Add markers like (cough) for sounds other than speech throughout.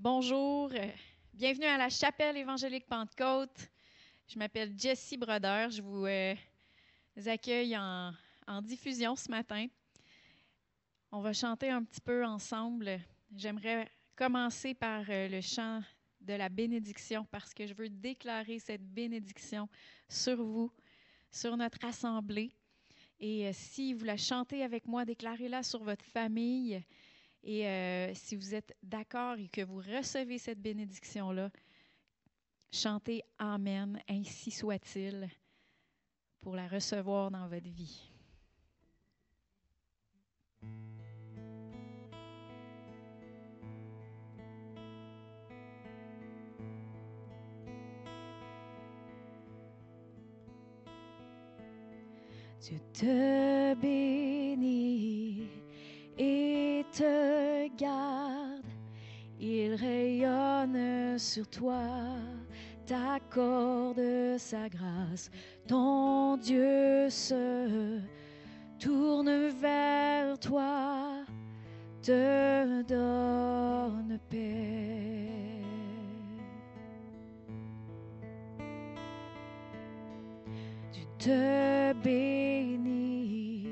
Bonjour, euh, bienvenue à la chapelle évangélique Pentecôte. Je m'appelle Jessie Broder. Je vous euh, accueille en, diffusion ce matin. On va chanter un petit peu ensemble. J'aimerais commencer par euh, le chant de la bénédiction parce que je veux déclarer cette bénédiction sur vous, sur notre assemblée. Et si vous la chantez avec moi, déclarez-la sur votre famille. Et euh, si vous êtes d'accord et que vous recevez cette bénédiction-là, chantez Amen, ainsi soit-il, pour la recevoir dans votre vie. Dieu te bénit et te garde. Il rayonne sur toi, t'accorde sa grâce. Ton Dieu se tourne vers toi, te donne paix. Tu te bénis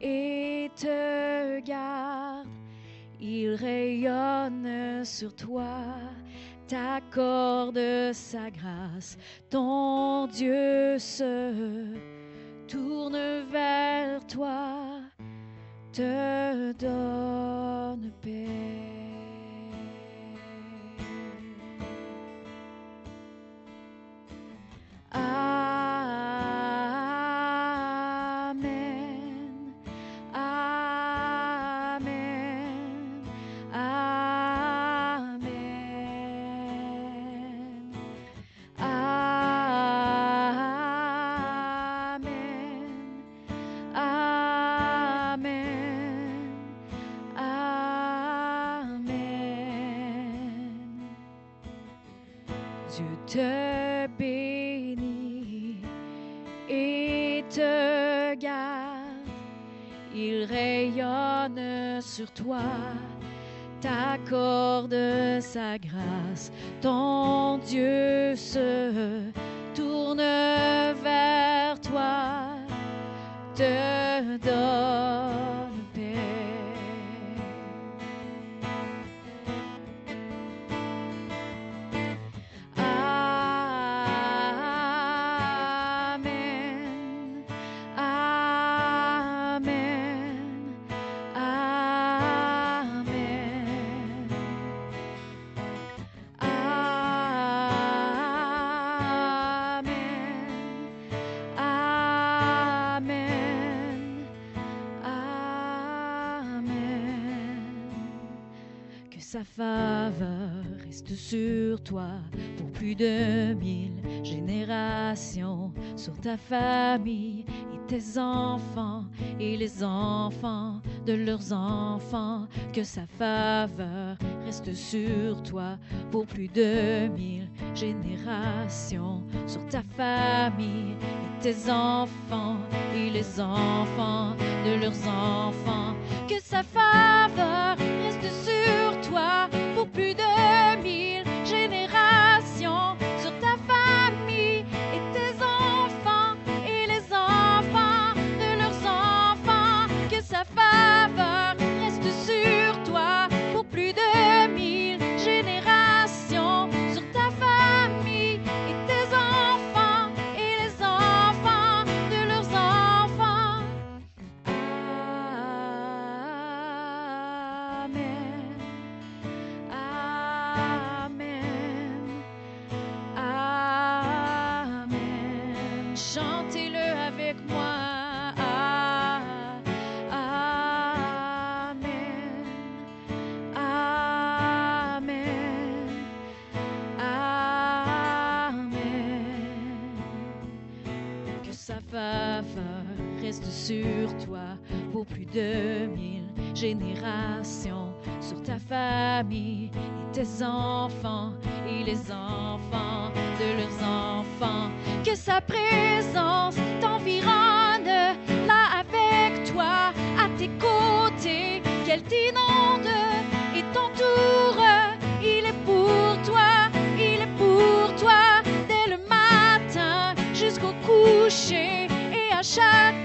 et te garde. Il rayonne sur toi, t'accorde sa grâce. Ton Dieu se tourne vers toi, te donne paix. Se sur toi pour plus de mille générations, sur ta famille et tes enfants et les enfants de leurs enfants. Que sa faveur reste sur toi pour plus de mille générations, sur ta famille et tes enfants et les enfants de leurs enfants. Que sa faveur reste sur toi pour plus de mille de mille générations sur ta famille et tes enfants et les enfants de leurs enfants. Que sa présence t'environne là avec toi, à tes côtés, qu'elle t'inonde et t'entoure. Il est pour toi, il est pour toi, dès le matin jusqu'au coucher et à chaque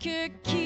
could keep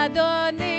Adonai.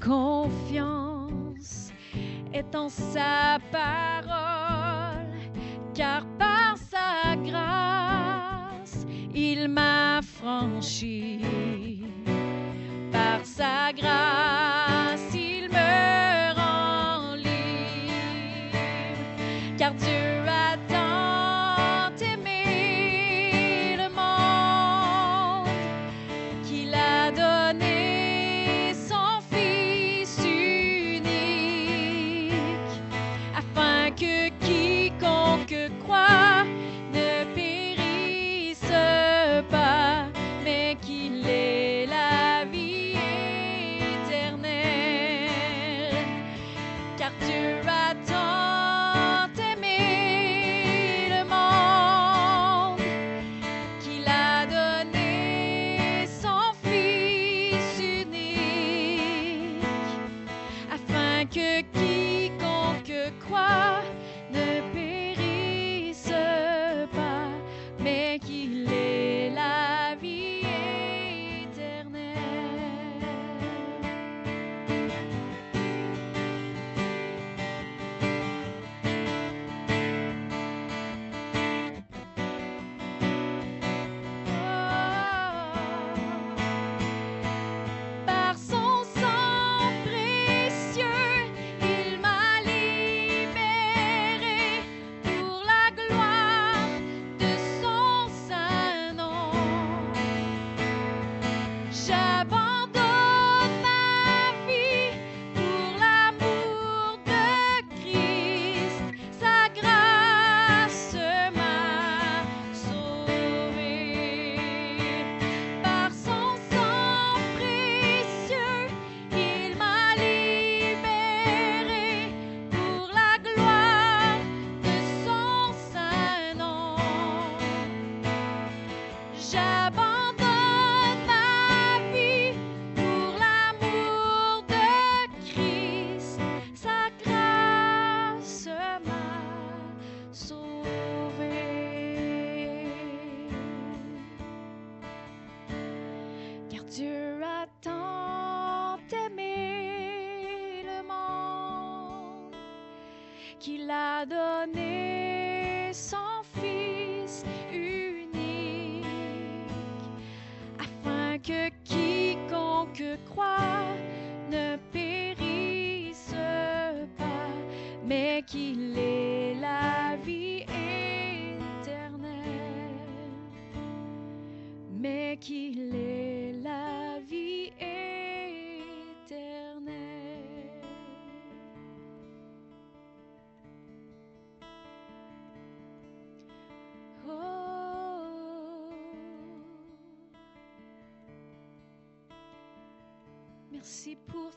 confiance est en sa parole, car par sa grâce, il m'a franchi. Par sa grâce.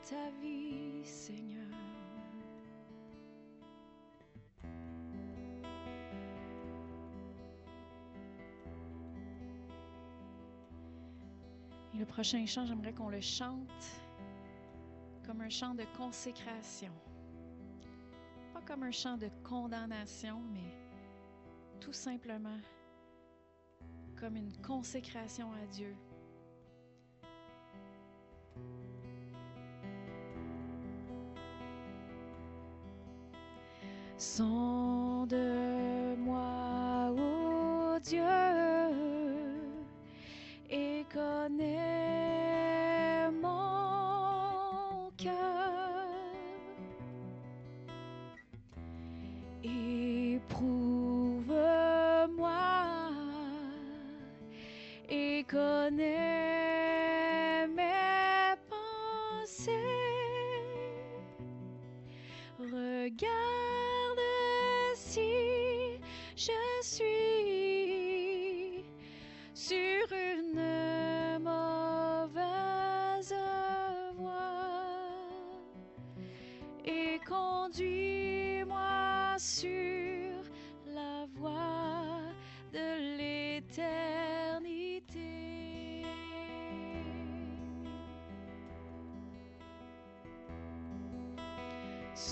ta vie, Seigneur. Et le prochain chant, j'aimerais qu'on le chante comme un chant de consécration. Pas comme un chant de condamnation, mais tout simplement comme une consécration à Dieu. song.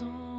soul.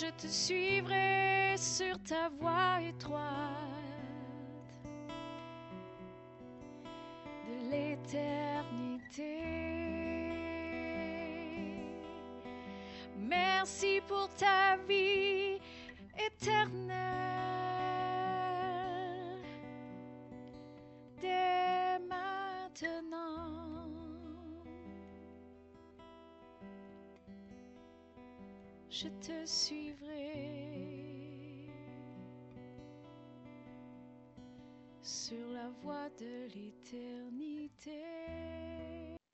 Je te suivrai sur ta voie étroite de l'éternité. Merci pour ta vie éternelle. Je te suivrai sur la voie de l'éternité.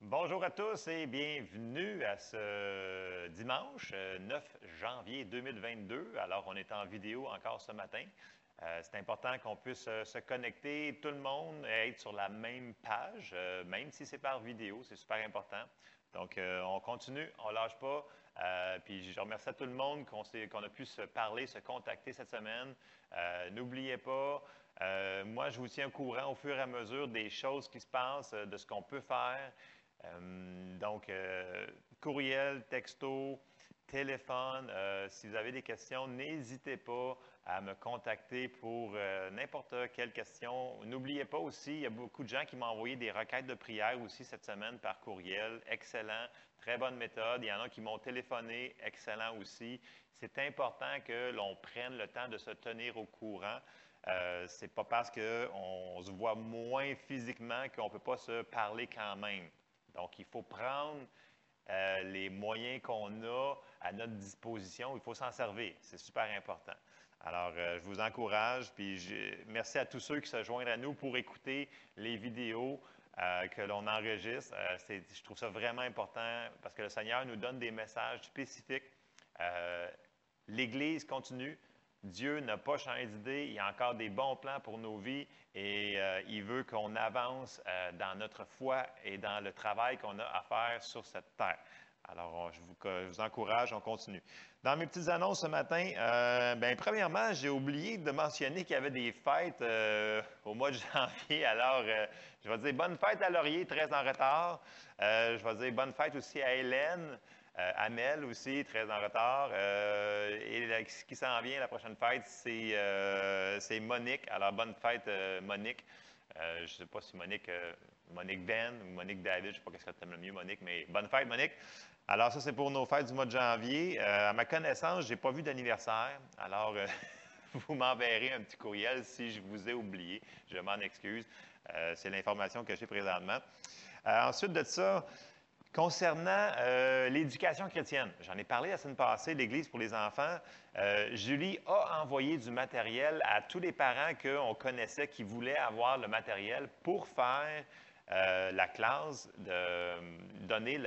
Bonjour à tous et bienvenue à ce dimanche euh, 9 janvier 2022. Alors, on est en vidéo encore ce matin. Euh, c'est important qu'on puisse euh, se connecter, tout le monde, et être sur la même page, euh, même si c'est par vidéo, c'est super important. Donc, euh, on continue, on ne lâche pas. Euh, puis, je remercie à tout le monde qu'on a pu se parler, se contacter cette semaine. Euh, N'oubliez pas, euh, moi, je vous tiens au courant au fur et à mesure des choses qui se passent, de ce qu'on peut faire. Donc, courriel, texto, téléphone. Si vous avez des questions, n'hésitez pas à me contacter pour euh, n'importe quelle question. N'oubliez pas aussi, il y a beaucoup de gens qui m'ont envoyé des requêtes de prière aussi cette semaine par courriel. Excellent, très bonne méthode. Il y en a qui m'ont téléphoné, excellent aussi. C'est important que l'on prenne le temps de se tenir au courant. Euh, c'est pas parce qu'on se voit moins physiquement qu'on ne peut pas se parler quand même. Donc, il faut prendre euh, les moyens qu'on a à notre disposition. Il faut s'en servir. C'est super important. Alors, euh, je vous encourage, puis merci à tous ceux qui se joignent à nous pour écouter les vidéos euh, que l'on enregistre. je trouve ça vraiment important parce que le Seigneur nous donne des messages spécifiques. L'Église continue. Dieu n'a pas changé d'idée. Il y a encore des bons plans pour nos vies et euh, il veut qu'on avance euh, dans notre foi et dans le travail qu'on a à faire sur cette terre. Alors, je, vous, encourage, on continue. Dans mes petites annonces ce matin, euh, bien, premièrement, j'ai oublié de mentionner qu'il y avait des fêtes au mois de (laughs) janvier. Alors, je vais dire bonne fête à Laurier, très en retard. je vais dire bonne fête aussi à Hélène. Euh, Amel aussi, très en retard. Euh, et ce qui s'en vient, la prochaine fête, c'est euh, Monique. Alors, bonne fête, Monique. je ne sais pas si Monique, Monique Ben ou Monique David, je ne sais pas qu'est-ce que tu aimes le mieux, Monique, mais bonne fête, Monique. Alors, ça, c'est pour nos fêtes du mois de janvier. à ma connaissance, je n'ai pas vu d'anniversaire. Alors, (laughs) vous m'enverrez un petit courriel si je vous ai oublié. Je m'en excuse. c'est l'information que j'ai présentement. ensuite de ça, Concernant euh, l'éducation chrétienne, j'en ai parlé la semaine passée, l'Église pour les enfants. Euh, Julie a envoyé du matériel à tous les parents qu'on connaissait qui voulaient avoir le matériel pour faire euh, la classe, de donner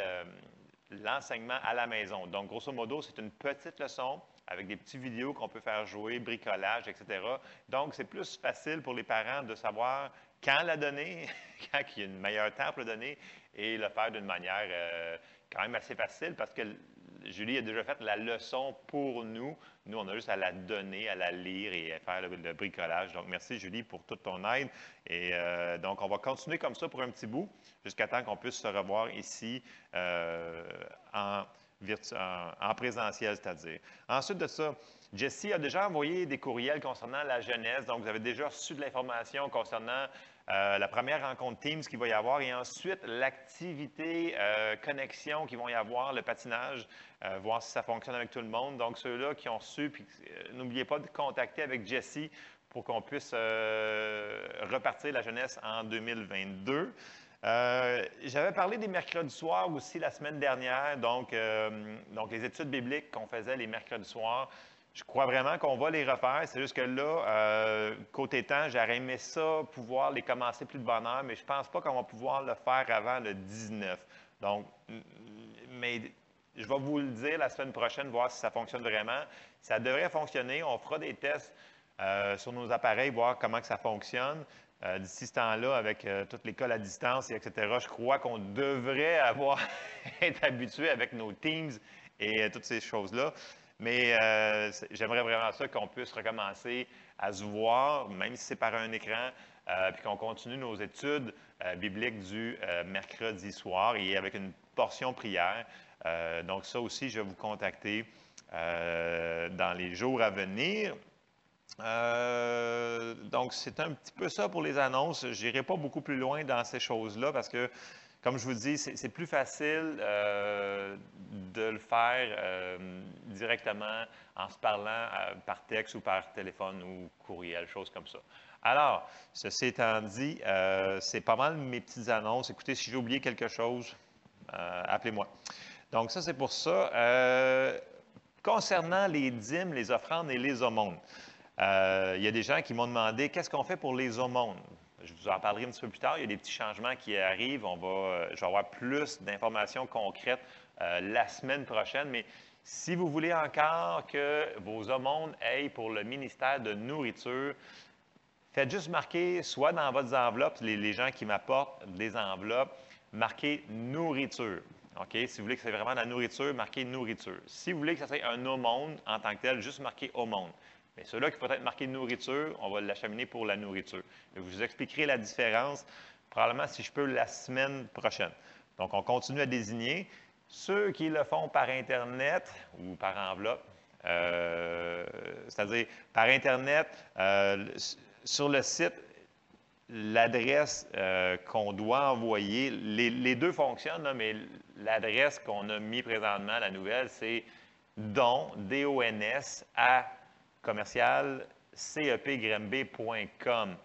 l'enseignement à la maison. Donc, grosso modo, c'est une petite leçon avec des petites vidéos qu'on peut faire jouer, bricolage, etc. Donc, c'est plus facile pour les parents de savoir quand la donner, (laughs) quand il y a une meilleure temps pour la donner, et le faire d'une manière euh, quand même assez facile parce que Julie a déjà fait la leçon pour nous. Nous, on a juste à la donner, à la lire et à faire le, bricolage. Donc, merci Julie pour toute ton aide. Et euh, donc, on va continuer comme ça pour un petit bout jusqu'à temps qu'on puisse se revoir ici euh, en, en, présentiel, c'est-à-dire. Ensuite de ça, Jessie a déjà envoyé des courriels concernant la jeunesse. Donc, vous avez déjà reçu de l'information concernant euh, la première rencontre Teams qu'il va y avoir et ensuite l'activité euh, connexion qu'il va y avoir, le patinage, euh, voir si ça fonctionne avec tout le monde. Donc, ceux-là qui ont su, puis n'oubliez pas de contacter avec Jessie pour qu'on puisse repartir la jeunesse en 2022. J'avais parlé des mercredis soirs aussi la semaine dernière, donc, donc les études bibliques qu'on faisait les mercredis soirs. Je crois vraiment qu'on va les refaire. C'est juste que là, euh, côté temps, j'aurais aimé ça, pouvoir les commencer plus de bonne heure, mais je ne pense pas qu'on va pouvoir le faire avant le 19. Donc, mais je vais vous le dire la semaine prochaine, voir si ça fonctionne vraiment. Ça devrait fonctionner. On fera des tests euh, sur nos appareils, voir comment que ça fonctionne. Euh, d'ici ce temps-là, avec toute l'école à distance, et etc., je crois qu'on devrait (laughs) avoir être habitué avec nos Teams et toutes ces choses-là. Mais euh, j'aimerais vraiment ça qu'on puisse recommencer à se voir, même si c'est par un écran, euh, puis qu'on continue nos études euh, bibliques du mercredi soir et avec une portion prière. donc ça aussi, je vais vous contacter dans les jours à venir. donc, c'est un petit peu ça pour les annonces. Je n'irai pas beaucoup plus loin dans ces choses-là parce que comme je vous dis, c'est plus facile de le faire directement en se parlant euh, par texte ou par téléphone ou courriel, choses comme ça. Alors, ceci étant dit, c'est pas mal mes petites annonces. Écoutez, si j'ai oublié quelque chose, appelez-moi. Donc, ça, c'est pour ça. concernant les dîmes, les offrandes et les aumônes, il y a des gens qui m'ont demandé qu'est-ce qu'on fait pour les aumônes? Je vous en parlerai un petit peu plus tard. Il y a des petits changements qui arrivent. On va, euh, je vais avoir plus d'informations concrètes euh, la semaine prochaine. Mais si vous voulez encore que vos aumônes aillent pour le ministère de nourriture, faites juste marquer, soit dans votre enveloppe, les, gens qui m'apportent des enveloppes, marquez nourriture. OK? Si vous voulez que c'est vraiment la nourriture, marquez nourriture. Si vous voulez que ça soit un aumône en tant que tel, juste marquez aumône. Mais ceux-là qui peut être marqué nourriture, on va l'acheminer pour la nourriture. Je vous expliquerai la différence, probablement si je peux, la semaine prochaine. Donc, on continue à désigner. Ceux qui le font par Internet ou par enveloppe, euh, c'est-à-dire par Internet, euh, sur le site, l'adresse euh, qu'on doit envoyer, les, deux fonctionnent, mais l'adresse qu'on a mis présentement, la nouvelle, c'est don, D-O-N-S, à commercial cepgrimb.com.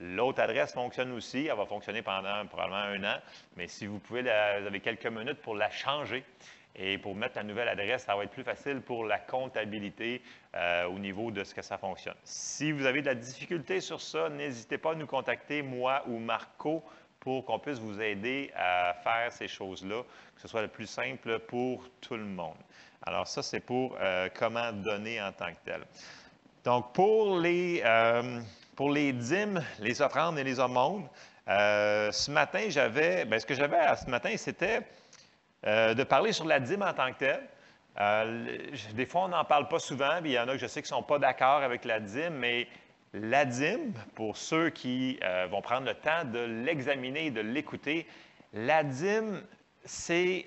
L'autre adresse fonctionne aussi. Elle va fonctionner pendant probablement un an. Mais si vous pouvez, vous avez quelques minutes pour la changer et pour mettre la nouvelle adresse, ça va être plus facile pour la comptabilité euh, au niveau de ce que ça fonctionne. Si vous avez de la difficulté sur ça, n'hésitez pas à nous contacter, moi ou Marco, pour qu'on puisse vous aider à faire ces choses-là, que ce soit le plus simple pour tout le monde. Alors ça, c'est pour euh, comment donner en tant que tel. Donc, pour les, euh, pour les dîmes, les offrandes et les aumônes, euh, ce matin, j'avais, bien, ce que j'avais ce matin, c'était euh, de parler sur la dîme en tant que telle. Euh, des fois, on n'en parle pas souvent, puis il y en a que je sais qui ne sont pas d'accord avec la dîme, mais la dîme, pour ceux qui vont prendre le temps de l'examiner de l'écouter, la dîme, c'est,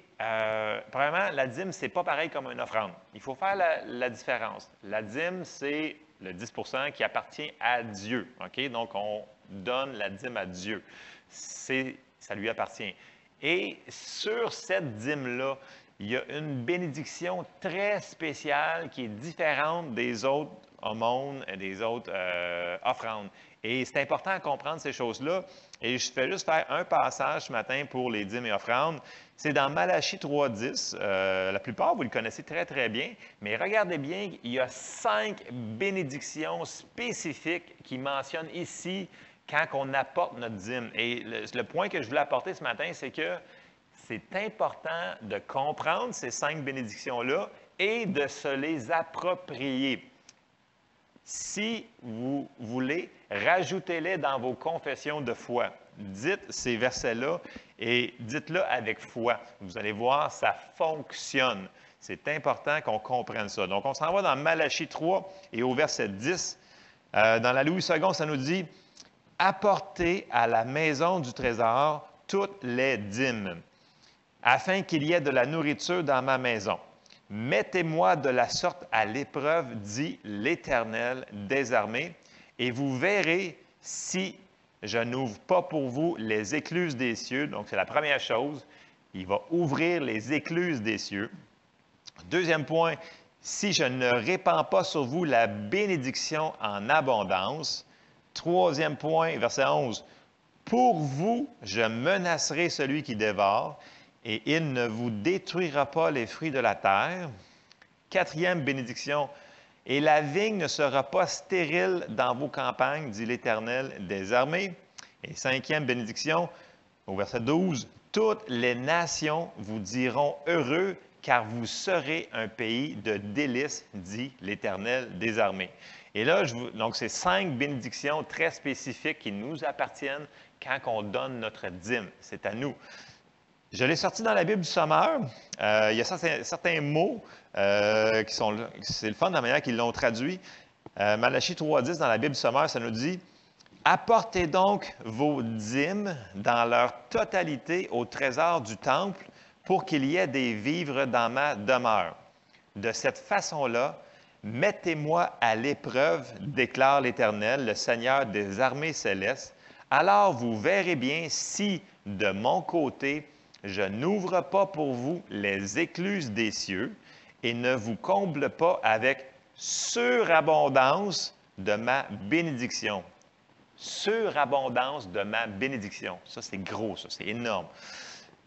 premièrement, la dîme, c'est pas pareil comme une offrande. Il faut faire la, la différence. La dîme, c'est le 10% qui appartient à Dieu. Donc, on donne la dîme à Dieu. Ça lui appartient. Et sur cette dîme-là, il y a une bénédiction très spéciale qui est différente des autres aumônes et des autres euh, offrandes. Et c'est important à comprendre ces choses-là. Et je fais juste faire un passage ce matin pour les dîmes et offrandes. C'est dans Malachie 3.10. Euh, la plupart, vous le connaissez très, très bien. Mais regardez bien, il y a cinq bénédictions spécifiques qui mentionnent ici quand on apporte notre dîme. Et le, le point que je voulais apporter ce matin, c'est que c'est important de comprendre ces cinq bénédictions-là et de se les approprier. Si vous voulez, rajoutez-les dans vos confessions de foi. Dites ces versets-là et dites-le avec foi. Vous allez voir, ça fonctionne. C'est important qu'on comprenne ça. Donc, on s'en va dans Malachie 3 et au verset 10. Euh, dans la Louis II, ça nous dit Apportez à la maison du trésor toutes les dîmes, afin qu'il y ait de la nourriture dans ma maison. Mettez-moi de la sorte à l'épreuve, dit l'Éternel des armées, et vous verrez si je n'ouvre pas pour vous les écluses des cieux. Donc, c'est la première chose. Il va ouvrir les écluses des cieux. Deuxième point, si je ne répands pas sur vous la bénédiction en abondance. Troisième point, verset 11, pour vous, je menacerai celui qui dévore et il ne vous détruira pas les fruits de la terre. Quatrième bénédiction, et la vigne ne sera pas stérile dans vos campagnes, dit l'Éternel des armées. Et cinquième bénédiction, au verset 12, toutes les nations vous diront heureux, car vous serez un pays de délices, dit l'Éternel des armées. Et là, je donc, c'est cinq bénédictions très spécifiques qui nous appartiennent quand on donne notre dîme. C'est à nous. Je l'ai sorti dans la Bible du Sommeur. Euh, il y a certains, mots euh, qui sont. C'est le fun de la manière qu'ils l'ont traduit. Euh, Malachie 3.10 dans la Bible du Sommeur, ça nous dit Apportez donc vos dîmes dans leur totalité au trésor du temple pour qu'il y ait des vivres dans ma demeure. De cette façon-là, mettez-moi à l'épreuve, déclare l'Éternel, le Seigneur des armées célestes. Alors vous verrez bien si, de mon côté, je n'ouvre pas pour vous les écluses des cieux et ne vous comble pas avec surabondance de ma bénédiction. Surabondance de ma bénédiction. Ça, c'est gros, ça, c'est énorme.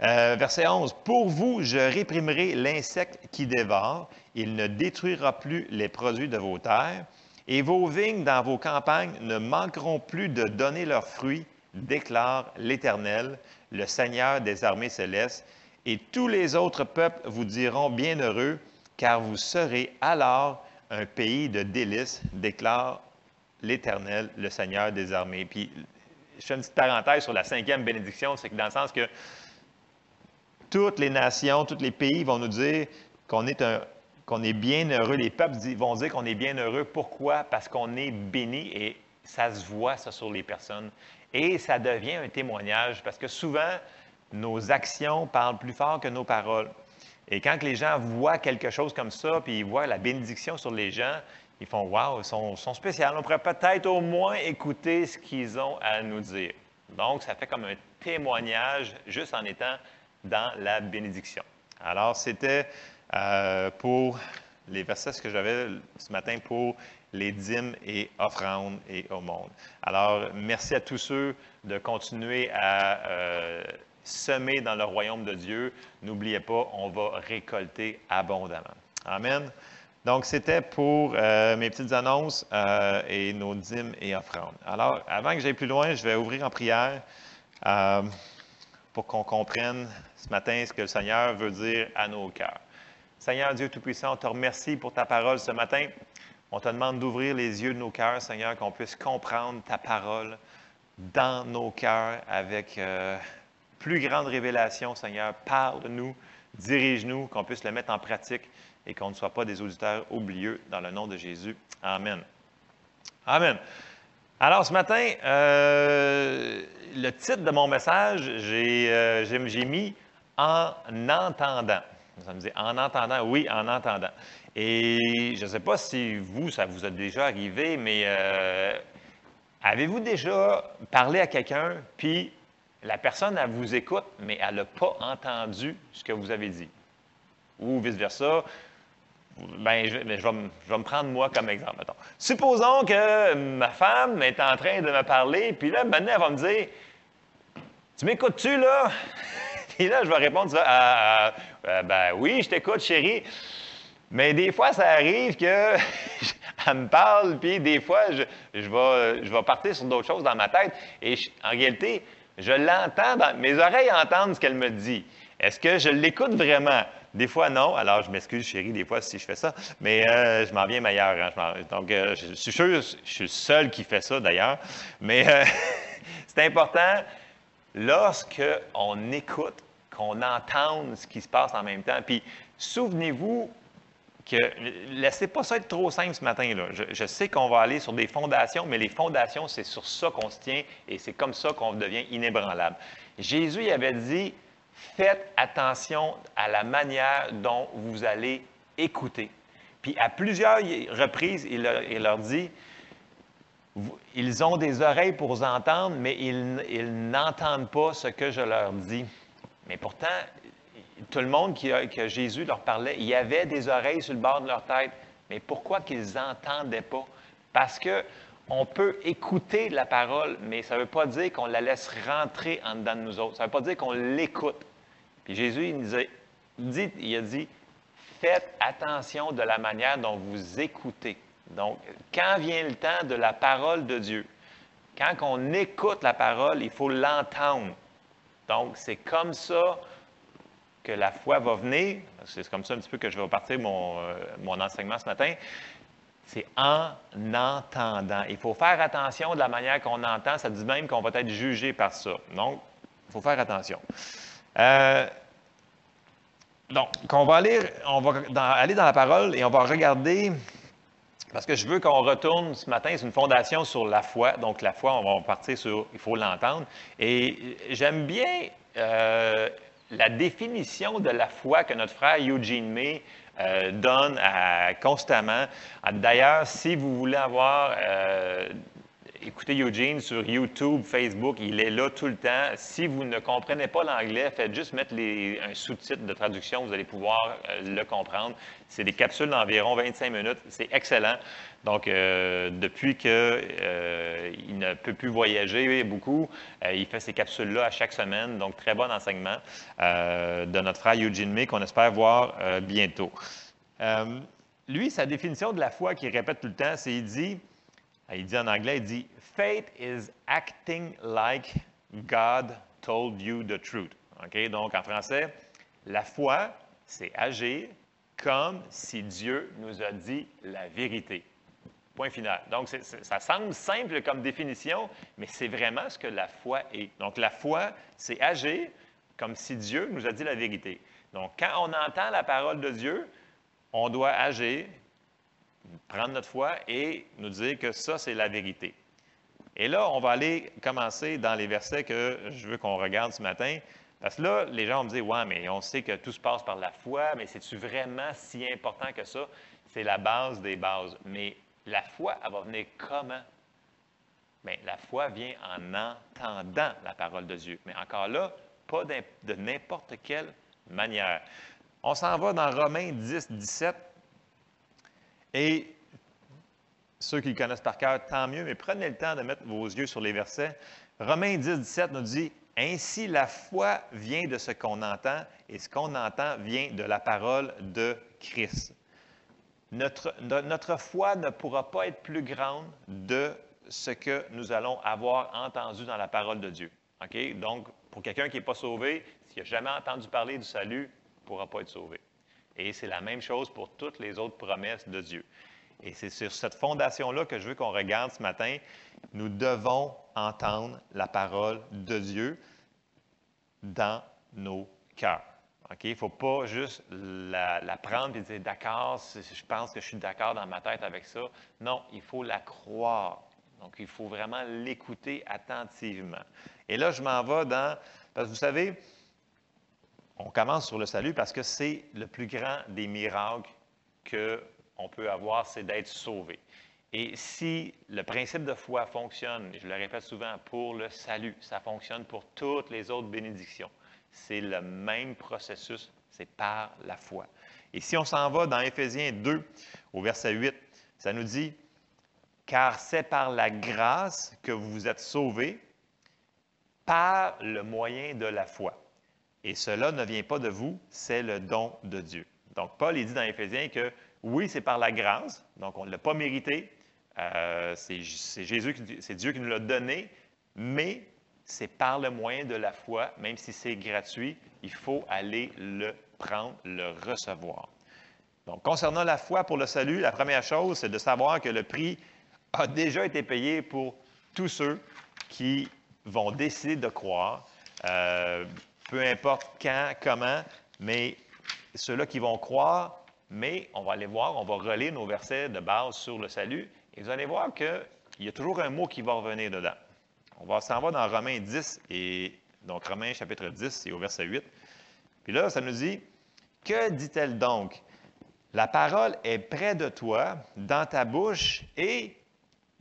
Euh, verset 11. Pour vous, je réprimerai l'insecte qui dévore. Il ne détruira plus les produits de vos terres. Et vos vignes dans vos campagnes ne manqueront plus de donner leurs fruits, déclare l'Éternel le Seigneur des armées célestes, et tous les autres peuples vous diront bienheureux, car vous serez alors un pays de délices, déclare l'Éternel, le Seigneur des armées. Puis, je fais une petite parenthèse sur la cinquième bénédiction, c'est que dans le sens que toutes les nations, tous les pays vont nous dire qu'on est, un, qu'on est bien heureux. Les peuples vont dire qu'on est bien heureux. Pourquoi? Parce qu'on est béni et ça se voit, ça, sur les personnes. Et ça devient un témoignage parce que souvent, nos actions parlent plus fort que nos paroles. Et quand les gens voient quelque chose comme ça, puis ils voient la bénédiction sur les gens, ils font Waouh, ils sont, sont spéciaux. On pourrait peut-être au moins écouter ce qu'ils ont à nous dire. Donc, ça fait comme un témoignage juste en étant dans la bénédiction. Alors, c'était euh, pour les versets que j'avais ce matin pour les dîmes et offrandes et au monde. Alors, merci à tous ceux de continuer à euh, semer dans le royaume de Dieu. N'oubliez pas, on va récolter abondamment. Amen. Donc, c'était pour euh, mes petites annonces euh, et nos dîmes et offrandes. Alors, avant que j'aille plus loin, je vais ouvrir en prière pour qu'on comprenne ce matin ce que le Seigneur veut dire à nos cœurs. Seigneur Dieu Tout-Puissant, on te remercie pour ta parole ce matin. On te demande d'ouvrir les yeux de nos cœurs, Seigneur, qu'on puisse comprendre ta parole dans nos cœurs avec euh, plus grande révélation, Seigneur. Parle-nous, dirige-nous, qu'on puisse le mettre en pratique et qu'on ne soit pas des auditeurs oublieux dans le nom de Jésus. Amen. Amen. Alors, ce matin, euh, le titre de mon message, j'ai euh, mis En entendant. Ça me dit En entendant, oui, en entendant. Et je ne sais pas si vous, ça vous a déjà arrivé, mais euh, avez-vous déjà parlé à quelqu'un, puis la personne, elle vous écoute, mais elle n'a pas entendu ce que vous avez dit? Ou vice-versa, ben, je, vais me, prendre moi comme exemple. Supposons que ma femme est en train de me parler, puis là, maintenant, elle va me dire Tu m'écoutes-tu, là (laughs) Puis là, je vais répondre ça ah, ah, Ben oui, je t'écoute, chérie. Mais des fois, ça arrive qu'elle (laughs) me parle, puis des fois, je, vais, partir sur d'autres choses dans ma tête. Et en réalité, je l'entends, mes oreilles entendent ce qu'elle me dit. Est-ce que je l'écoute vraiment? Des fois, non. Alors, je m'excuse, chérie, des fois, si je fais ça. Mais euh, je m'en viens meilleur. Hein, donc, euh, je suis sûr, je suis le seul qui fait ça, d'ailleurs. Mais euh, (laughs) c'est important, lorsqu'on écoute, qu'on entende ce qui se passe en même temps. Puis, souvenez-vous que laissez pas ça être trop simple ce matin. Là. Je, sais qu'on va aller sur des fondations, mais les fondations, c'est sur ça qu'on se tient et c'est comme ça qu'on devient inébranlable. Jésus il avait dit Faites attention à la manière dont vous allez écouter. Puis à plusieurs reprises, il leur, dit Ils ont des oreilles pour entendre, mais ils, n'entendent pas ce que je leur dis. Mais pourtant, tout le monde qui que Jésus leur parlait, il y avait des oreilles sur le bord de leur tête. Mais pourquoi qu'ils n'entendaient pas? Parce que on peut écouter la parole, mais ça ne veut pas dire qu'on la laisse rentrer en dedans de nous autres. Ça ne veut pas dire qu'on l'écoute. Puis Jésus, il, nous a dit, il a dit, faites attention de la manière dont vous écoutez. Donc, quand vient le temps de la parole de Dieu, quand on écoute la parole, il faut l'entendre. Donc, c'est comme ça que la foi va venir, c'est comme ça un petit peu que je vais partir mon, euh, mon enseignement ce matin, c'est en entendant. Il faut faire attention de la manière qu'on entend. Ça dit même qu'on va être jugé par ça. Donc, il faut faire attention. Euh, donc, on va, aller, on va aller dans la parole et on va regarder, parce que je veux qu'on retourne ce matin, c'est une fondation sur la foi. Donc, la foi, on va partir sur, il faut l'entendre. Et j'aime bien euh, la définition de la foi que notre frère Eugene May euh, donne constamment. D'ailleurs, si vous voulez avoir euh, écoutez Eugene sur YouTube, Facebook, il est là tout le temps. Si vous ne comprenez pas l'anglais, faites juste mettre un sous-titre de traduction, vous allez pouvoir le comprendre. C'est des capsules d'environ 25 minutes, c'est excellent. Donc, euh, depuis qu'il euh, ne peut plus voyager beaucoup, euh, il fait ces capsules-là à chaque semaine. Donc, très bon enseignement de notre frère Eugene May qu'on espère voir bientôt. lui, sa définition de la foi qu'il répète tout le temps, c'est il dit, il dit en anglais, il dit Faith is acting like God told you the truth. Donc, en français, la foi, c'est agir comme si Dieu nous a dit la vérité. Point final. Donc, ça semble simple comme définition, mais c'est vraiment ce que la foi est. Donc, la foi, c'est agir comme si Dieu nous a dit la vérité. Donc, quand on entend la parole de Dieu, on doit agir, prendre notre foi et nous dire que ça, c'est la vérité. Et là, on va aller commencer dans les versets que je veux qu'on regarde ce matin. Parce que là, les gens vont me dire, ouais, mais on sait que tout se passe par la foi, mais c'est-tu vraiment si important que ça? C'est la base des bases. Mais la foi, elle va venir comment? Bien, la foi vient en entendant la parole de Dieu. Mais encore là, pas de n'importe quelle manière. On s'en va dans Romains 10, 17. Et ceux qui le connaissent par cœur, tant mieux, mais prenez le temps de mettre vos yeux sur les versets. Romains 10, 17 nous dit Ainsi la foi vient de ce qu'on entend, et ce qu'on entend vient de la parole de Christ. Notre, foi ne pourra pas être plus grande de ce que nous allons avoir entendu dans la parole de Dieu. OK? Donc, pour quelqu'un qui n'est pas sauvé, s'il n'a jamais entendu parler du salut, ne pourra pas être sauvé. Et c'est la même chose pour toutes les autres promesses de Dieu. Et c'est sur cette fondation-là que je veux qu'on regarde ce matin. Nous devons entendre la parole de Dieu dans nos cœurs. OK? Il ne faut pas juste la, prendre et dire d'accord, je pense que je suis d'accord dans ma tête avec ça. Non, il faut la croire. Donc, il faut vraiment l'écouter attentivement. Et là, je m'en vais dans. Parce que vous savez, on commence sur le salut parce que c'est le plus grand des miracles qu'on peut avoir, c'est d'être sauvé. Et si le principe de foi fonctionne, je le répète souvent, pour le salut, ça fonctionne pour toutes les autres bénédictions. C'est le même processus, c'est par la foi. Et si on s'en va dans Éphésiens 2, au verset 8, ça nous dit, car c'est par la grâce que vous vous êtes sauvés, par le moyen de la foi. Et cela ne vient pas de vous, c'est le don de Dieu. Donc, Paul dit dans Éphésiens que oui, c'est par la grâce, donc on ne l'a pas mérité, euh, c'est Dieu qui nous l'a donné, mais c'est par le moyen de la foi, même si c'est gratuit, il faut aller le prendre, le recevoir. Donc, concernant la foi pour le salut, la première chose, c'est de savoir que le prix a déjà été payé pour tous ceux qui vont décider de croire. Euh, peu importe quand, comment, mais ceux-là qui vont croire, mais on va aller voir, on va relire nos versets de base sur le salut, et vous allez voir qu'il y a toujours un mot qui va revenir dedans. On va s'en va dans Romains 10, et donc Romains chapitre 10, et au verset 8. Puis là, ça nous dit, que dit-elle donc? La parole est près de toi, dans ta bouche et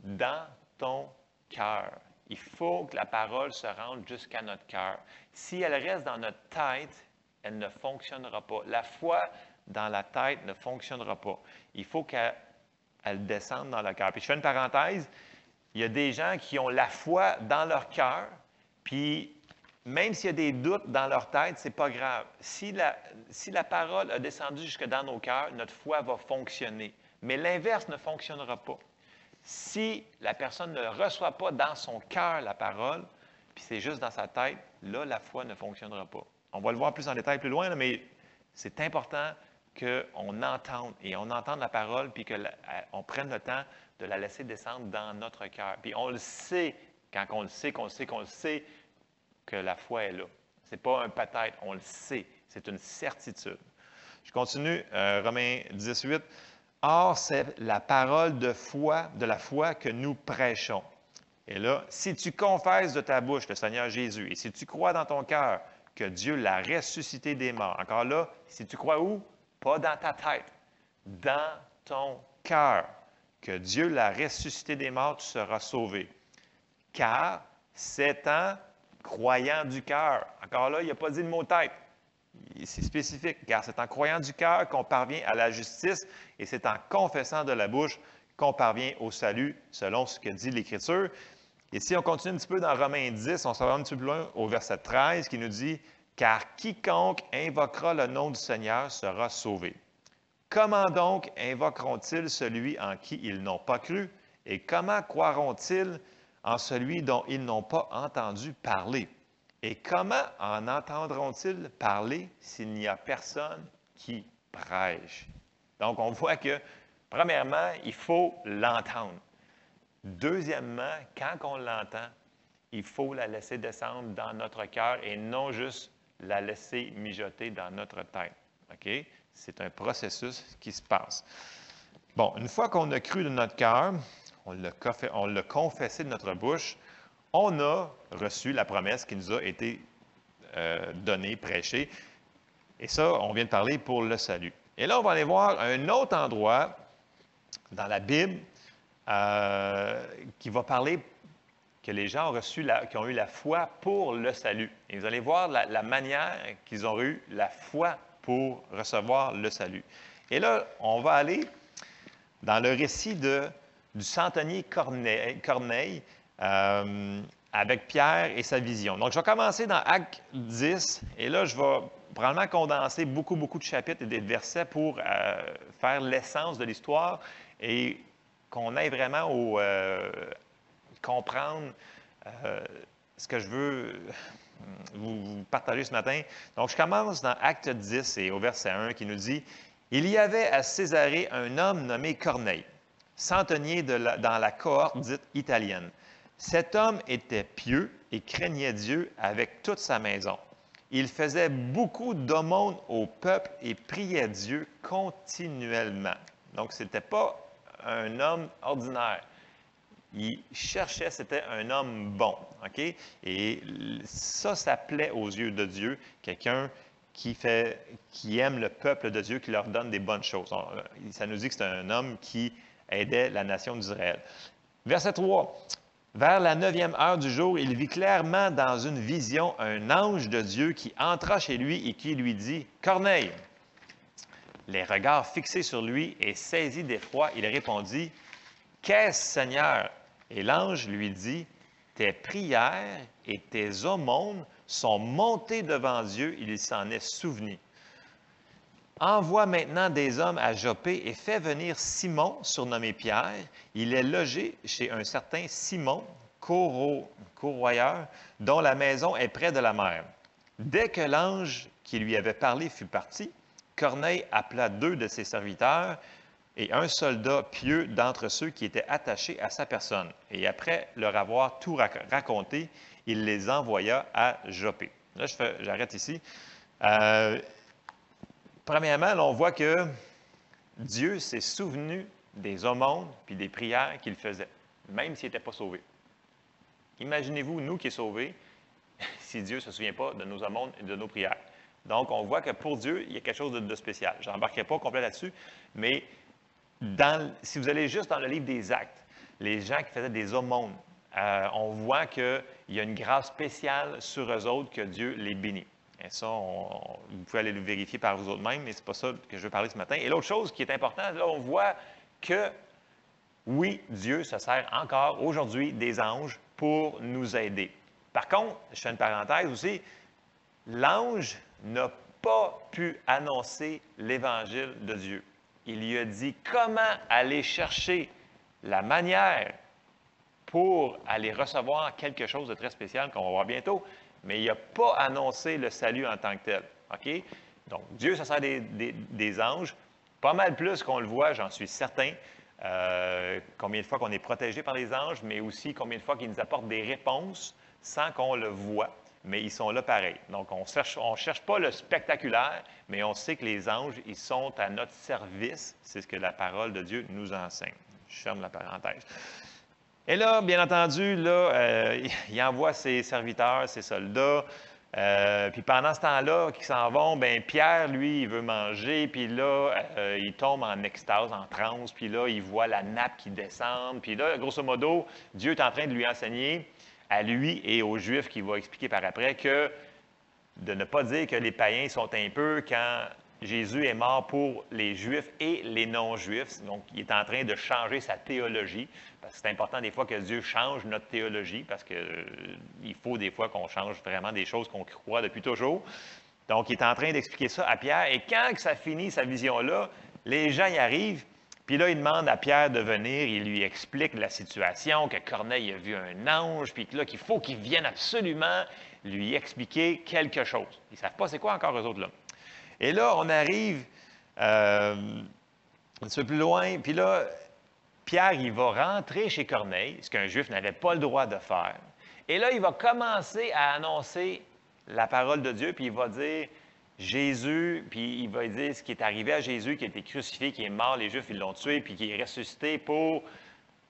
dans ton cœur. Il faut que la parole se rende jusqu'à notre cœur. Si elle reste dans notre tête, elle ne fonctionnera pas. La foi dans la tête ne fonctionnera pas. Il faut qu'elle descende dans le cœur. Puis je fais une parenthèse. Il y a des gens qui ont la foi dans leur cœur, puis même s'il y a des doutes dans leur tête, ce n'est pas grave. Si la, si la parole a descendu jusque dans nos cœurs, notre foi va fonctionner. Mais l'inverse ne fonctionnera pas. Si la personne ne reçoit pas dans son cœur la parole, puis c'est juste dans sa tête, là, la foi ne fonctionnera pas. On va le voir plus en détail plus loin, mais c'est important qu'on entende et on entende la parole, puis qu'on prenne le temps de la laisser descendre dans notre cœur. Puis on le sait, quand on le sait, qu'on le sait, qu'on le sait, que la foi est là. Ce n'est pas un peut-être, on le sait. C'est une certitude. Je continue, euh, Romains 18. Or, c'est la parole de foi, de la foi que nous prêchons. Et là, si tu confesses de ta bouche le Seigneur Jésus et si tu crois dans ton cœur que Dieu l'a ressuscité des morts, encore là, si tu crois où? Pas dans ta tête, dans ton cœur, que Dieu l'a ressuscité des morts, tu seras sauvé. Car c'est en croyant du cœur. Encore là, il n'a pas dit le mot tête c'est spécifique, car c'est en croyant du cœur qu'on parvient à la justice et c'est en confessant de la bouche qu'on parvient au salut, selon ce que dit l'Écriture. Et si on continue un petit peu dans Romains 10, on s'en va un petit peu plus loin au verset 13 qui nous dit Car quiconque invoquera le nom du Seigneur sera sauvé. Comment donc invoqueront-ils celui en qui ils n'ont pas cru? Et comment croiront-ils en celui dont ils n'ont pas entendu parler et comment en entendront-ils parler s'il n'y a personne qui prêche? Donc, on voit que, premièrement, il faut l'entendre. Deuxièmement, quand on l'entend, il faut la laisser descendre dans notre cœur et non juste la laisser mijoter dans notre tête. OK? C'est un processus qui se passe. Bon, une fois qu'on a cru de notre cœur, on l'a confessé de notre bouche, on a reçu la promesse qui nous a été euh, donner, prêcher. Et ça, on vient de parler pour le salut. Et là, on va aller voir un autre endroit dans la Bible euh, qui va parler que les gens ont reçu qui ont eu la foi pour le salut. Et vous allez voir la, manière qu'ils ont eu la foi pour recevoir le salut. Et là, on va aller dans le récit de, du centenier Corneille euh, avec Pierre et sa vision. Donc, je vais commencer dans Acte 10, et là, je vais probablement condenser beaucoup, beaucoup de chapitres et des versets pour euh, faire l'essence de l'histoire et qu'on aille vraiment au euh, comprendre ce que je veux vous, partager ce matin. Donc, je commence dans Acte 10 et au verset 1 qui nous dit Il y avait à Césarée un homme nommé Corneille, centenier de dans la cohorte dite italienne. Cet homme était pieux et craignait Dieu avec toute sa maison. Il faisait beaucoup d'aumônes au peuple et priait Dieu continuellement. Donc, ce n'était pas un homme ordinaire. Il cherchait, c'était un homme bon. OK? Et ça, ça plaît aux yeux de Dieu, quelqu'un qui, fait, qui aime le peuple de Dieu, qui leur donne des bonnes choses. Ça nous dit que c'est un homme qui aidait la nation d'Israël. Verset 3. Vers la neuvième heure du jour, il vit clairement dans une vision un ange de Dieu qui entra chez lui et qui lui dit, Corneille, les regards fixés sur lui et saisi d'effroi, il répondit, Qu'est-ce, Seigneur? Et l'ange lui dit, Tes prières et tes aumônes sont montées devant Dieu, il s'en est souvenu. Envoie maintenant des hommes à Jopé et fais venir Simon, surnommé Pierre. Il est logé chez un certain Simon, courroyeur, dont la maison est près de la mer. Dès que l'ange qui lui avait parlé fut parti, Corneille appela deux de ses serviteurs et un soldat pieux d'entre ceux qui étaient attachés à sa personne. Et après leur avoir tout raconté, il les envoya à Jopé. Là, j'arrête ici. Euh, Premièrement, on voit que Dieu s'est souvenu des aumônes puis des prières qu'il faisait, même s'il n'était pas sauvé. Imaginez-vous, nous qui sommes sauvés, (laughs) si Dieu ne se souvient pas de nos aumônes et de nos prières. Donc, on voit que pour Dieu, il y a quelque chose de, spécial. Je n'embarquerai pas complet là-dessus, mais si vous allez juste dans le livre des Actes, les gens qui faisaient des aumônes, euh, on voit qu'il y a une grâce spéciale sur eux autres que Dieu les bénit. Ça, vous pouvez aller le vérifier par vous autres-mêmes, mais ce n'est pas ça que je veux parler ce matin. Et l'autre chose qui est importante, là, on voit que oui, Dieu se sert encore aujourd'hui des anges pour nous aider. Par contre, je fais une parenthèse aussi, l'ange n'a pas pu annoncer l'évangile de Dieu. Il lui a dit comment aller chercher la manière pour aller recevoir quelque chose de très spécial qu'on va voir bientôt mais il n'a pas annoncé le salut en tant que tel. OK? Donc, Dieu, ça sert des, anges, pas mal plus qu'on le voit, j'en suis certain. Euh, combien de fois qu'on est protégé par les anges, mais aussi combien de fois qu'ils nous apportent des réponses sans qu'on le voit, mais ils sont là pareil. Donc, on ne cherche, on cherche pas le spectaculaire, mais on sait que les anges, ils sont à notre service. C'est ce que la parole de Dieu nous enseigne. Je ferme la parenthèse. Et là, bien entendu, là, euh, (laughs) il envoie ses serviteurs, ses soldats. Euh, puis pendant ce temps-là, qu'ils s'en vont, ben Pierre, lui, il veut manger, puis là, euh, il tombe en extase, en transe, puis là, il voit la nappe qui descend. Puis là, grosso modo, Dieu est en train de lui enseigner, à lui et aux Juifs, qu'il va expliquer par après, que de ne pas dire que les païens sont un peu quand Jésus est mort pour les Juifs et les non-Juifs. Donc, il est en train de changer sa théologie. C'est important des fois que Dieu change notre théologie parce qu'il euh, faut des fois qu'on change vraiment des choses qu'on croit depuis toujours. Donc, il est en train d'expliquer ça à Pierre. Et quand ça finit, sa vision-là, les gens y arrivent. Puis là, il demande à Pierre de venir. Il lui explique la situation, que Corneille a vu un ange, puis là, qu'il faut qu'il vienne absolument lui expliquer quelque chose. Ils ne savent pas c'est quoi encore eux autres là. Et là, on arrive euh, un petit peu plus loin, puis là, Pierre, il va rentrer chez Corneille, ce qu'un juif n'avait pas le droit de faire. Et là, il va commencer à annoncer la parole de Dieu, puis il va dire Jésus, puis il va dire ce qui est arrivé à Jésus, qui a été crucifié, qui est mort, les Juifs, ils l'ont tué, puis qui est ressuscité pour,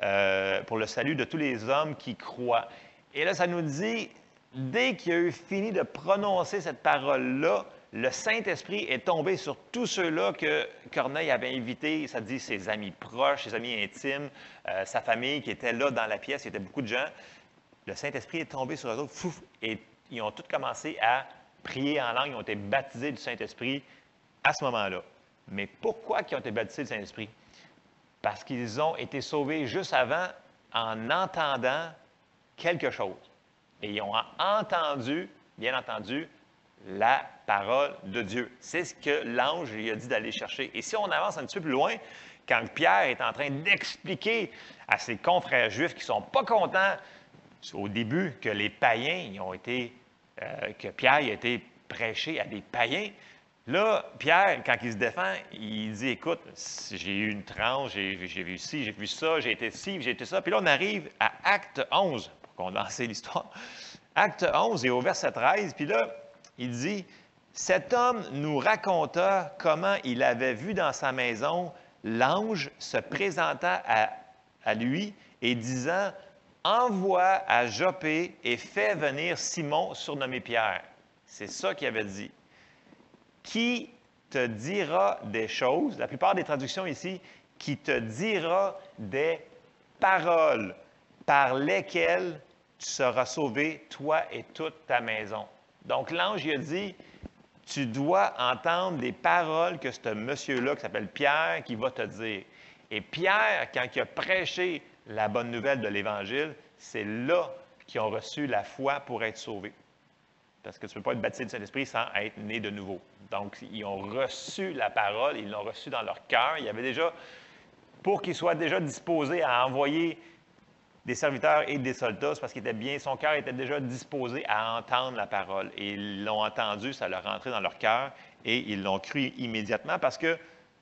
euh, pour le salut de tous les hommes qui croient. Et là, ça nous dit dès qu'il a eu fini de prononcer cette parole-là, le Saint-Esprit est tombé sur tous ceux-là que Corneille avait invités, ça dit ses amis proches, ses amis intimes, euh, sa famille qui était là dans la pièce, il y avait beaucoup de gens. Le Saint-Esprit est tombé sur eux autres, et ils ont tous commencé à prier en langue, ils ont été baptisés du Saint-Esprit à ce moment-là. Mais pourquoi ils ont été baptisés du Saint-Esprit? Parce qu'ils ont été sauvés juste avant en entendant quelque chose. Et ils ont entendu, bien entendu, la parole de Dieu. C'est ce que l'ange lui a dit d'aller chercher. Et si on avance un petit peu plus loin, quand Pierre est en train d'expliquer à ses confrères juifs qui ne sont pas contents au début que les païens ont été, euh, que Pierre a été prêché à des païens, Là, Pierre, quand il se défend, il dit Écoute, j'ai eu une tranche, j'ai vu ci, j'ai vu ça, j'ai été ci, j'ai été ça. Puis là, on arrive à Acte 11, pour condenser l'histoire. Acte 11 et au verset 13, puis là, il dit Cet homme nous raconta comment il avait vu dans sa maison l'ange se présentant à, à lui et disant Envoie à Joppé et fais venir Simon, surnommé Pierre. C'est ça qu'il avait dit qui te dira des choses, la plupart des traductions ici, qui te dira des paroles par lesquelles tu seras sauvé, toi et toute ta maison? Donc l'ange lui a dit, tu dois entendre des paroles que ce monsieur-là, qui s'appelle Pierre, qui va te dire. Et Pierre, quand il a prêché la bonne nouvelle de l'Évangile, c'est là qu'ils ont reçu la foi pour être sauvés. Parce que tu ne peux pas être baptisé du Saint-Esprit sans être né de nouveau. Donc, ils ont reçu la parole, ils l'ont reçue dans leur cœur. Il y avait déjà, pour qu'ils soient déjà disposés à envoyer des serviteurs et des soldats, parce qu'il était bien, son cœur était déjà disposé à entendre la parole. Et ils l'ont entendu, ça leur rentré dans leur cœur et ils l'ont cru immédiatement parce que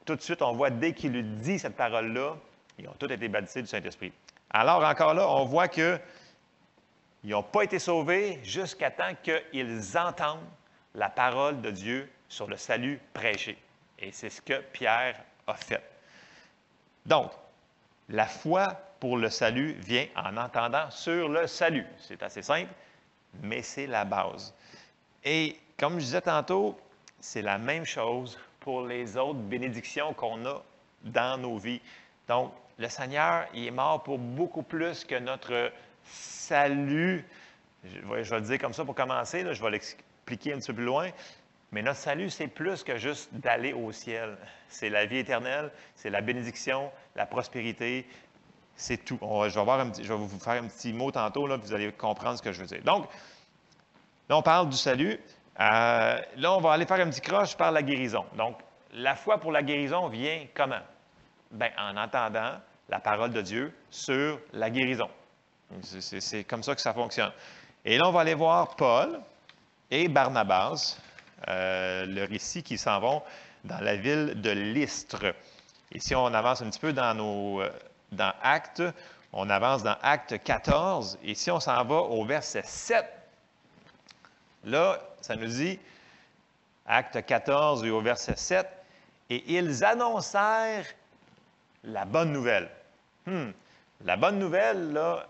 tout de suite, on voit dès qu'il dit cette parole-là, ils ont tous été baptisés du Saint-Esprit. Alors, encore là, on voit qu'ils n'ont pas été sauvés jusqu'à temps qu'ils entendent la parole de Dieu sur le salut prêché. Et c'est ce que Pierre a fait. Donc, la foi pour le salut vient en entendant sur le salut. C'est assez simple, mais c'est la base. Et comme je disais tantôt, c'est la même chose pour les autres bénédictions qu'on a dans nos vies. Donc, le Seigneur, il est mort pour beaucoup plus que notre salut. Je vais, le dire comme ça pour commencer, je vais l'expliquer un petit peu plus loin. Mais notre salut, c'est plus que juste d'aller au ciel. C'est la vie éternelle, c'est la bénédiction, la prospérité, c'est tout. je, vais vous faire un petit mot tantôt, là, puis vous allez comprendre ce que je veux dire. Donc, là, on parle du salut. Euh, là, on va aller faire un petit croche par la guérison. Donc, la foi pour la guérison vient comment? Bien, en entendant la parole de Dieu sur la guérison. C'est comme ça que ça fonctionne. Et là, on va aller voir Paul et Barnabas euh, le récit qui s'en vont dans la ville de Lystre. Et si on avance un petit peu dans nos euh, dans Actes, on avance dans Acte 14, et si on s'en va au verset 7, là, ça nous dit, Acte 14 et au verset 7, et ils annoncèrent la bonne nouvelle. Hmm. La bonne nouvelle, là,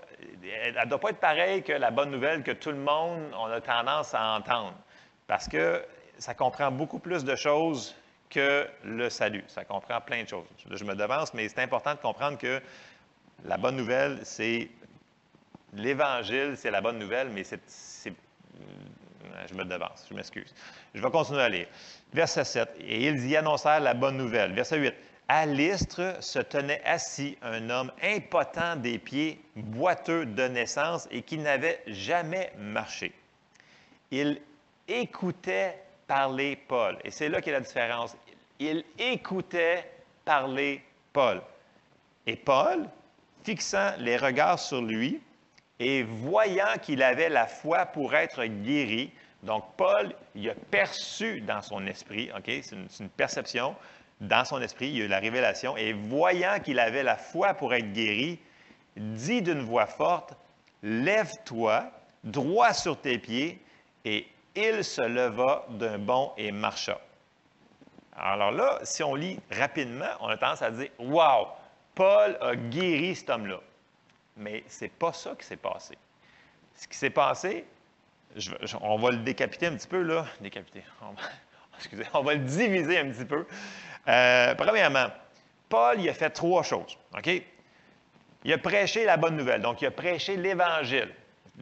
elle ne doit pas être pareille que la bonne nouvelle que tout le monde on a tendance à entendre. Parce que ça comprend beaucoup plus de choses que le salut. Ça comprend plein de choses. Je me devance, mais c'est important de comprendre que la bonne nouvelle, c'est l'Évangile, c'est la bonne nouvelle, mais c'est. Je me devance, je m'excuse. Je vais continuer à lire. Verset 7. Et ils y annoncèrent la bonne nouvelle. Verset 8. À l'Istre se tenait assis un homme impotent des pieds, boiteux de naissance et qui n'avait jamais marché. Il écoutait parler Paul. Et c'est là qu'est la différence. Il écoutait parler Paul. Et Paul, fixant les regards sur lui et voyant qu'il avait la foi pour être guéri, donc Paul, il a perçu dans son esprit, OK, c'est une, une, perception, dans son esprit, il y a eu la révélation, et voyant qu'il avait la foi pour être guéri, dit d'une voix forte, Lève-toi, droit sur tes pieds, et il se leva d'un bond et marcha. Alors là, si on lit rapidement, on a tendance à dire Waouh, Paul a guéri cet homme-là. Mais ce n'est pas ça qui s'est passé. Ce qui s'est passé, on va le décapiter un petit peu, là. Décapiter. (laughs) excusez, on va le diviser un petit peu. Euh, premièrement, Paul, il a fait trois choses. OK? Il a prêché la bonne nouvelle. Donc, il a prêché l'Évangile.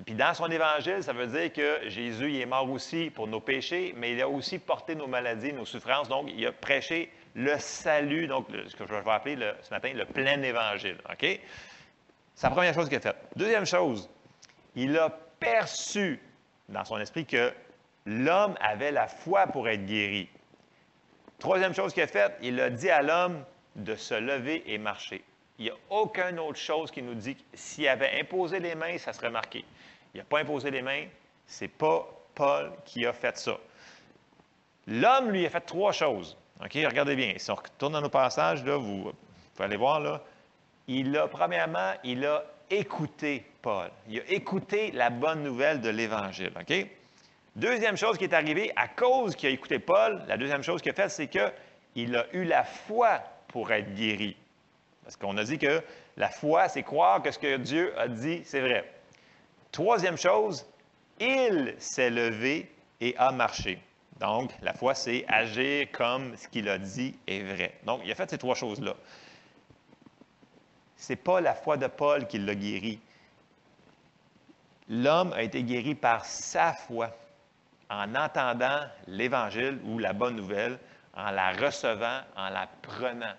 Puis dans son évangile, ça veut dire que Jésus il est mort aussi pour nos péchés, mais il a aussi porté nos maladies, nos souffrances. Donc, il a prêché le salut, donc ce que je vais appeler ce matin le plein évangile. OK? C'est la première chose qu'il a faite. Deuxième chose, il a perçu dans son esprit que l'homme avait la foi pour être guéri. Troisième chose qu'il a faite, il a dit à l'homme de se lever et marcher. Il n'y a aucune autre chose qui nous dit que s'il avait imposé les mains, ça serait marqué. Il n'a pas imposé les mains, c'est pas Paul qui a fait ça. L'homme, lui, a fait trois choses. OK, regardez bien. Si on retourne dans nos passages, vous, vous allez voir, là, il a, premièrement, il a écouté Paul. Il a écouté la bonne nouvelle de l'Évangile. OK? Deuxième chose qui est arrivée, à cause qu'il a écouté Paul, la deuxième chose qu'il a faite, c'est qu'il a eu la foi pour être guéri. Parce qu'on a dit que la foi, c'est croire que ce que Dieu a dit, c'est vrai. Troisième chose, il s'est levé et a marché. Donc, la foi, c'est agir comme ce qu'il a dit est vrai. Donc, il a fait ces trois choses-là. Ce n'est pas la foi de Paul qui l'a guéri. L'homme a été guéri par sa foi, en entendant l'Évangile ou la bonne nouvelle, en la recevant, en la prenant.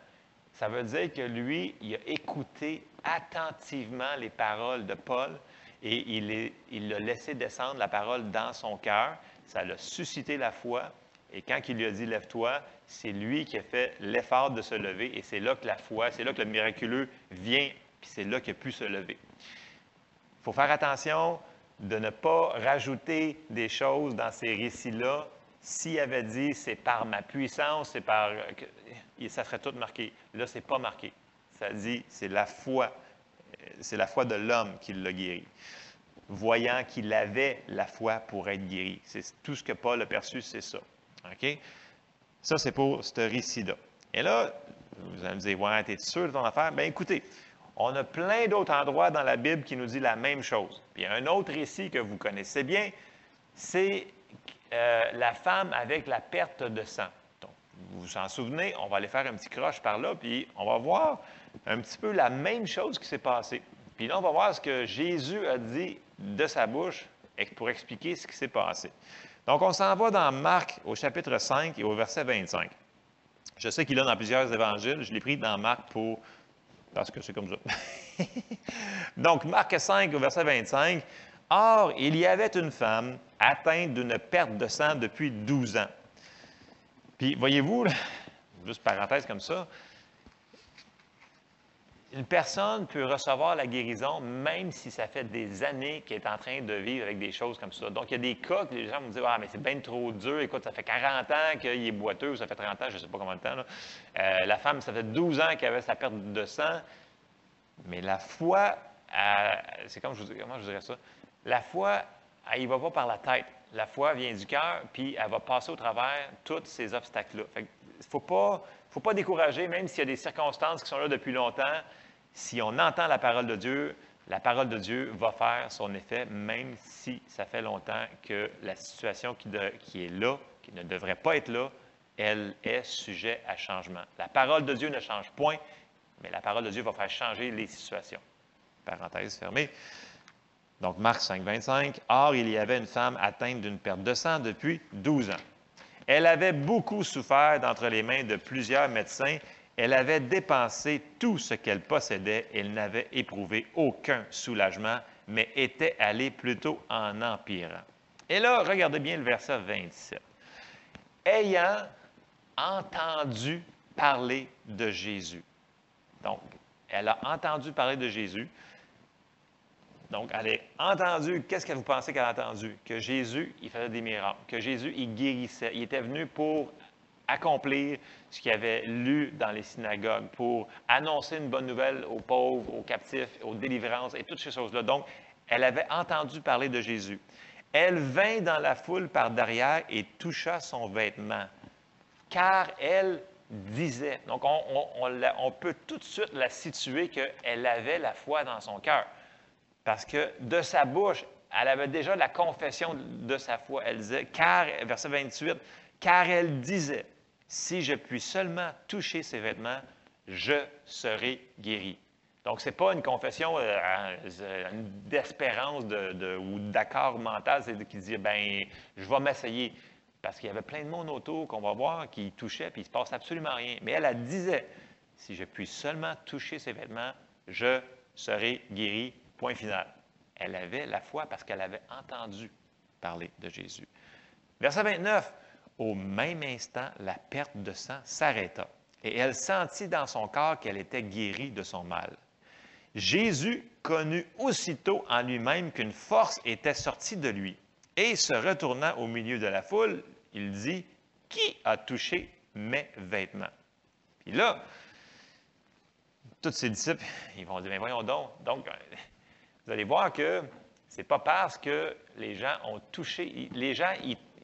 Ça veut dire que lui, il a écouté attentivement les paroles de Paul et il, a laissé descendre la parole dans son cœur. Ça l'a suscité la foi. Et quand il lui a dit Lève-toi, c'est lui qui a fait l'effort de se lever. Et c'est là que la foi, c'est là que le miraculeux vient, puis c'est là qu'il a pu se lever. Il faut faire attention de ne pas rajouter des choses dans ces récits-là. S'il avait dit c'est par ma puissance, c'est par ça serait tout marqué. Là, ce n'est pas marqué. Ça dit, c'est la foi. C'est la foi de l'homme qui l'a guéri. Voyant qu'il avait la foi pour être guéri. C'est tout ce que Paul a perçu, c'est ça. OK? Ça, c'est pour ce récit-là. Et là, vous allez me dire, ouais, es sûr de ton affaire? Bien, écoutez, on a plein d'autres endroits dans la Bible qui nous disent la même chose. Puis un autre récit que vous connaissez bien, c'est euh, la femme avec la perte de sang vous vous en souvenez, on va aller faire un petit croche par là, puis on va voir un petit peu la même chose qui s'est passée. Puis là, on va voir ce que Jésus a dit de sa bouche pour expliquer ce qui s'est passé. Donc, on s'en va dans Marc au chapitre 5 et au verset 25. Je sais qu'il est dans plusieurs évangiles. Je l'ai pris dans Marc pour. parce que c'est comme ça. (laughs) Donc, Marc 5 au verset 25. Or, il y avait une femme atteinte d'une perte de sang depuis 12 ans. Puis, voyez-vous, juste parenthèse comme ça, une personne peut recevoir la guérison même si ça fait des années qu'elle est en train de vivre avec des choses comme ça. Donc, il y a des cas que les gens vont dire Ah, mais c'est bien trop dur. Écoute, ça fait 40 ans qu'il est boiteux, ou ça fait 30 ans, je ne sais pas combien de temps. Euh, la femme, ça fait 12 ans qu'elle avait sa perte de sang. Mais la foi, c'est comme je, comment je dirais ça? La foi, elle ne va pas par la tête. La foi vient du cœur, puis elle va passer au travers tous ces obstacles-là. Il ne faut pas, faut pas décourager, même s'il y a des circonstances qui sont là depuis longtemps. Si on entend la parole de Dieu, la parole de Dieu va faire son effet, même si ça fait longtemps que la situation qui, est là, qui ne devrait pas être là, elle est sujet à changement. La parole de Dieu ne change point, mais la parole de Dieu va faire changer les situations. Parenthèse fermée. Donc, Marc 5, 25. Or, il y avait une femme atteinte d'une perte de sang depuis 12 ans. Elle avait beaucoup souffert d'entre les mains de plusieurs médecins. Elle avait dépensé tout ce qu'elle possédait. Elle n'avait éprouvé aucun soulagement, mais était allée plutôt en empirant. Et là, regardez bien le verset 27. Ayant entendu parler de Jésus. Donc, elle a entendu parler de Jésus. Donc, elle a entendu, qu'est-ce que vous pensez qu'elle a entendu? Que Jésus, il faisait des miracles, que Jésus, il guérissait. Il était venu pour accomplir ce qu'il avait lu dans les synagogues, pour annoncer une bonne nouvelle aux pauvres, aux captifs, aux délivrances et toutes ces choses-là. Donc, elle avait entendu parler de Jésus. Elle vint dans la foule par derrière et toucha son vêtement, car elle disait. Donc, on, peut tout de suite la situer qu'elle avait la foi dans son cœur. Parce que de sa bouche, elle avait déjà la confession de sa foi. Elle disait, car, verset 28, car elle disait, si je puis seulement toucher ses vêtements, je serai guéri. Donc, ce n'est pas une confession euh, d'espérance ou d'accord mental, c'est qui dit, ben, je vais m'essayer. Parce qu'il y avait plein de monde autour qu'on va voir qui touchait, puis il ne se passe absolument rien. Mais elle, elle disait, si je puis seulement toucher ses vêtements, je serai guéri. Point final. Elle avait la foi parce qu'elle avait entendu parler de Jésus. Verset 29. Au même instant, la perte de sang s'arrêta et elle sentit dans son corps qu'elle était guérie de son mal. Jésus connut aussitôt en lui-même qu'une force était sortie de lui et se retournant au milieu de la foule, il dit, Qui a touché mes vêtements? Puis là, tous ses disciples, ils vont dire, mais voyons donc. Donc, vous allez voir que ce n'est pas parce que les gens ont touché, les gens,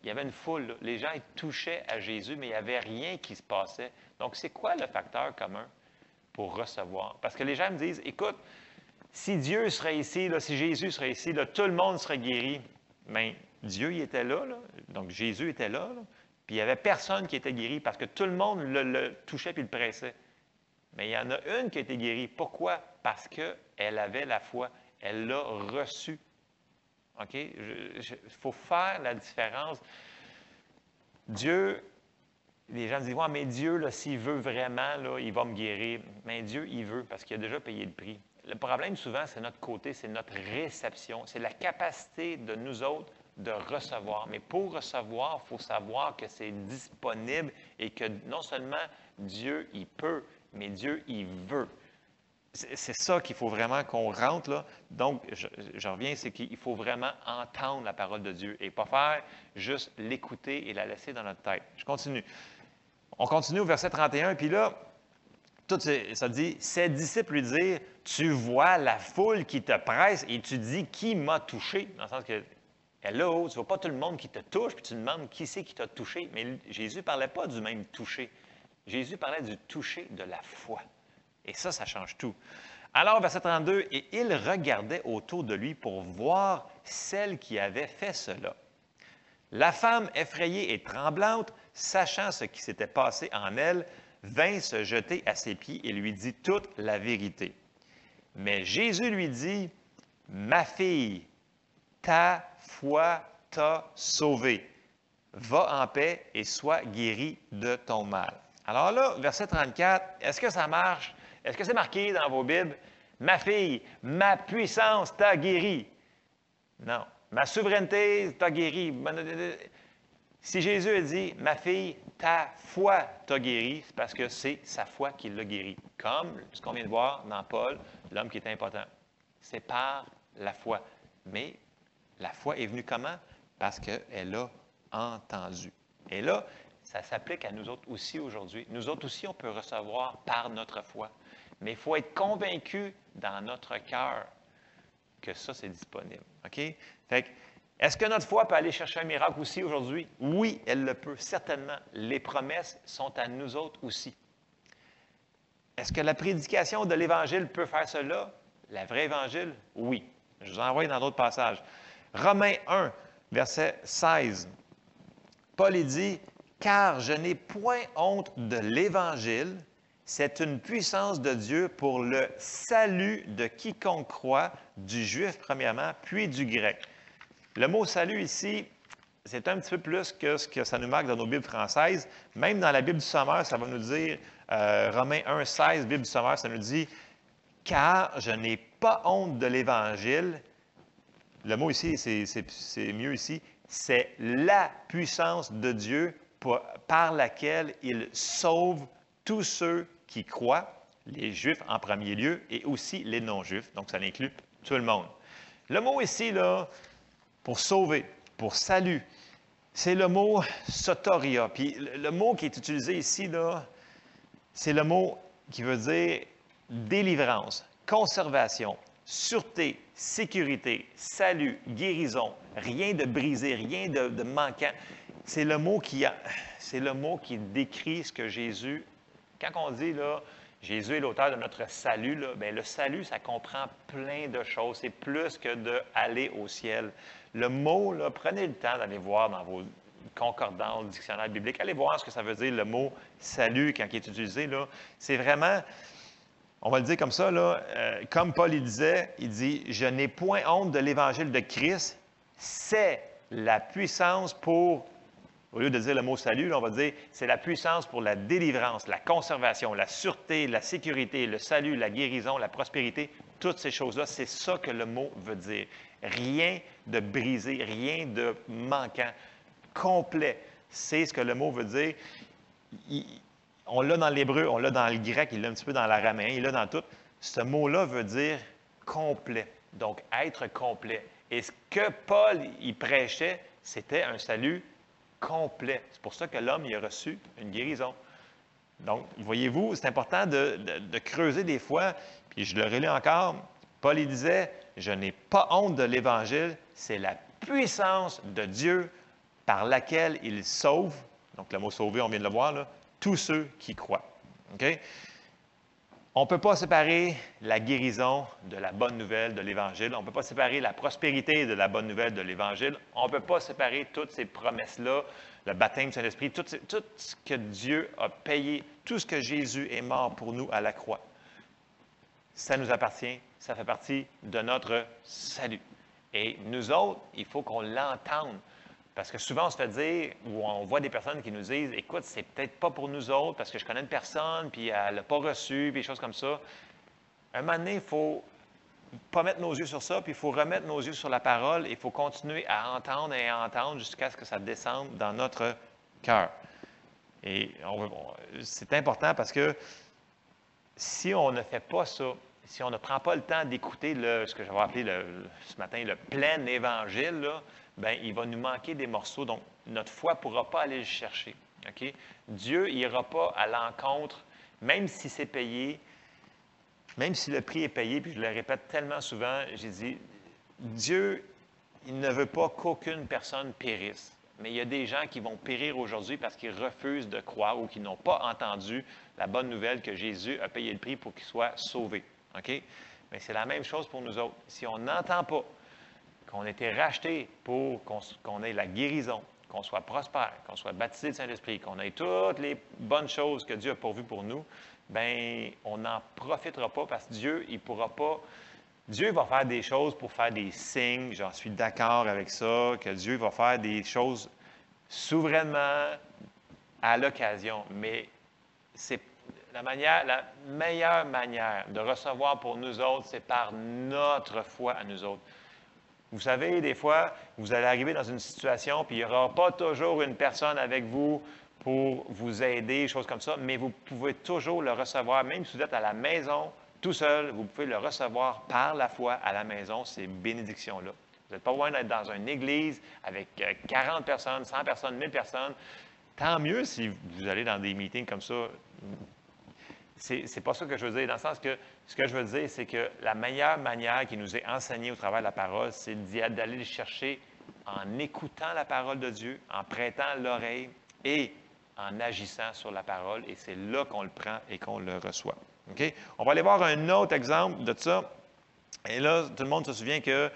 il, y avait une foule, les gens ils touchaient à Jésus, mais il n'y avait rien qui se passait. Donc, c'est quoi le facteur commun pour recevoir? Parce que les gens me disent, écoute, si Dieu serait ici, si Jésus serait ici, tout le monde serait guéri. Mais Dieu, il était là, donc Jésus était là, puis il n'y avait personne qui était guéri parce que tout le monde le, touchait puis le pressait. Mais il y en a une qui a été guérie. Pourquoi? Parce qu'elle avait la foi. Elle l'a reçue. OK? Il faut faire la différence. Dieu, les gens disent, ouais, mais Dieu, s'il veut vraiment, là, il va me guérir. Mais Dieu, il veut parce qu'il a déjà payé le prix. Le problème, souvent, c'est notre côté, c'est notre réception. C'est la capacité de nous autres de recevoir. Mais pour recevoir, il faut savoir que c'est disponible et que non seulement Dieu, il peut, mais Dieu, il veut. C'est ça qu'il faut vraiment qu'on rentre. Donc, je, reviens, c'est qu'il faut vraiment entendre la parole de Dieu et pas faire juste l'écouter et la laisser dans notre tête. Je continue. On continue au verset 31, puis là, ça dit, ses disciples lui disent, tu vois la foule qui te presse et tu dis, qui m'a touché? Dans le sens que Hello, tu ne vois pas tout le monde qui te touche, puis tu demandes qui c'est qui t'a touché. Mais Jésus ne parlait pas du même toucher. Jésus parlait du toucher de la foi. Et ça, ça change tout. Alors, verset 32, et il regardait autour de lui pour voir celle qui avait fait cela. La femme, effrayée et tremblante, sachant ce qui s'était passé en elle, vint se jeter à ses pieds et lui dit toute la vérité. Mais Jésus lui dit, Ma fille, ta foi t'a sauvé. Va en paix et sois guéri de ton mal. Alors là, verset 34, est-ce que ça marche? Est-ce que c'est marqué dans vos Bibles? Ma fille, ma puissance t'a guéri. Non. Ma souveraineté t'a guéri. Si Jésus a dit, ma fille, ta foi t'a guéri, c'est parce que c'est sa foi qui l'a guéri. Comme ce qu'on vient de voir dans Paul, l'homme qui est important. C'est par la foi. Mais la foi est venue comment? Parce qu'elle a entendu. Et là, ça s'applique à nous autres aussi aujourd'hui. Nous autres aussi, on peut recevoir par notre foi. Mais il faut être convaincu dans notre cœur que ça, c'est disponible. OK? Fait est-ce que notre foi peut aller chercher un miracle aussi aujourd'hui? Oui, elle le peut, certainement. Les promesses sont à nous autres aussi. Est-ce que la prédication de l'Évangile peut faire cela? La vraie Évangile? Oui. Je vous envoie dans d'autres passages. Romains 1, verset 16. Paul dit, Car je n'ai point honte de l'Évangile, c'est une puissance de Dieu pour le salut de quiconque croit, du juif premièrement, puis du grec. Le mot salut ici, c'est un petit peu plus que ce que ça nous marque dans nos Bibles françaises. Même dans la Bible du Sommeur, ça va nous dire, euh, Romains 1, 16, Bible du Sommeur, ça nous dit, Car je n'ai pas honte de l'Évangile, le mot ici, c'est mieux ici, c'est la puissance de Dieu par laquelle il sauve tous ceux qui croient, les Juifs en premier lieu, et aussi les non-Juifs. Donc, ça inclut tout le monde. Le mot ici, là, pour sauver, pour salut, c'est le mot sotoria. Puis le mot qui est utilisé ici, là, c'est le mot qui veut dire délivrance, conservation, sûreté, sécurité, salut, guérison, rien de brisé, rien de, manquant. C'est le mot qui c'est le mot qui décrit ce que Jésus, quand on dit là, Jésus est l'auteur de notre salut, là, bien, le salut, ça comprend plein de choses. C'est plus que d'aller au ciel. Le mot, prenez le temps d'aller voir dans vos concordants, le dictionnaire biblique. Allez voir ce que ça veut dire, le mot salut, quand il est utilisé. Là. C'est vraiment, on va le dire comme ça, là, euh, comme Paul il disait, il dit Je n'ai point honte de l'évangile de Christ, c'est la puissance pour au lieu de dire le mot salut, on va dire c'est la puissance pour la délivrance, la conservation, la sûreté, la sécurité, le salut, la guérison, la prospérité. Toutes ces choses-là, c'est ça que le mot veut dire. Rien de brisé, rien de manquant, complet. C'est ce que le mot veut dire. on l'a dans l'hébreu, on l'a dans le grec, il l'a un petit peu dans l'araméen, il l'a dans tout. Ce mot-là veut dire complet. Donc, être complet. Et ce que Paul y prêchait, c'était un salut complet. C'est pour ça que l'homme y a reçu une guérison. Donc, voyez-vous, c'est important de, creuser des fois, puis je le relis encore. Paul disait Je n'ai pas honte de l'Évangile, c'est la puissance de Dieu par laquelle il sauve, donc le mot sauver, on vient de le voir, là, tous ceux qui croient. OK? On ne peut pas séparer la guérison de la bonne nouvelle de l'Évangile. On ne peut pas séparer la prospérité de la bonne nouvelle de l'Évangile. On ne peut pas séparer toutes ces promesses-là, le baptême du Saint-Esprit, tout, tout, ce que Dieu a payé, tout ce que Jésus est mort pour nous à la croix. Ça nous appartient, ça fait partie de notre salut. Et nous autres, il faut qu'on l'entende. Parce que souvent, on se fait dire, ou on voit des personnes qui nous disent Écoute, c'est peut-être pas pour nous autres, parce que je connais une personne, puis elle l'a pas reçu, puis des choses comme ça. Un moment donné, il faut pas mettre nos yeux sur ça, puis il faut remettre nos yeux sur la parole, et il faut continuer à entendre et à entendre jusqu'à ce que ça descende dans notre cœur. Et c'est important parce que si on ne fait pas ça, si on ne prend pas le temps d'écouter ce que j'avais appelé ce matin le plein évangile, ben, il va nous manquer des morceaux. Donc, notre foi ne pourra pas aller le chercher. Dieu n'ira pas à l'encontre, même si c'est payé, même si le prix est payé, puis je le répète tellement souvent, j'ai dit, Dieu, il ne veut pas qu'aucune personne périsse. Mais il y a des gens qui vont périr aujourd'hui parce qu'ils refusent de croire ou qui n'ont pas entendu la bonne nouvelle que Jésus a payé le prix pour qu'ils soient sauvés. Mais c'est la même chose pour nous autres. Si on n'entend pas, qu'on ait été racheté pour qu'on ait la guérison, qu'on soit prospère, qu'on soit baptisé de Saint-Esprit, qu'on ait toutes les bonnes choses que Dieu a pourvues pour nous, bien, on n'en profitera pas parce que Dieu, il pourra pas. Dieu va faire des choses pour faire des signes, j'en suis d'accord avec ça, que Dieu va faire des choses souverainement à l'occasion, mais c'est la, manière, la meilleure manière de recevoir pour nous autres, c'est par notre foi à nous autres. Vous savez, des fois, vous allez arriver dans une situation, puis il n'y aura pas toujours une personne avec vous pour vous aider, choses comme ça, mais vous pouvez toujours le recevoir, même si vous êtes à la maison, tout seul, vous pouvez le recevoir par la foi à la maison, ces bénédictions-là. Vous n'êtes pas loin d'être dans une église avec 40 euh, personnes, 100 personnes, 1000 personnes. Tant mieux si vous allez dans des meetings comme ça c'est pas ça que je veux dire, dans le sens que ce que je veux dire, c'est que la meilleure manière qui nous est enseignée au travers de la parole, c'est d'aller le chercher en écoutant la parole de Dieu, en prêtant l'oreille et en agissant sur la parole. Et c'est là qu'on le prend et qu'on le reçoit. OK? On va aller voir un autre exemple de ça. Et là, tout le monde se souvient que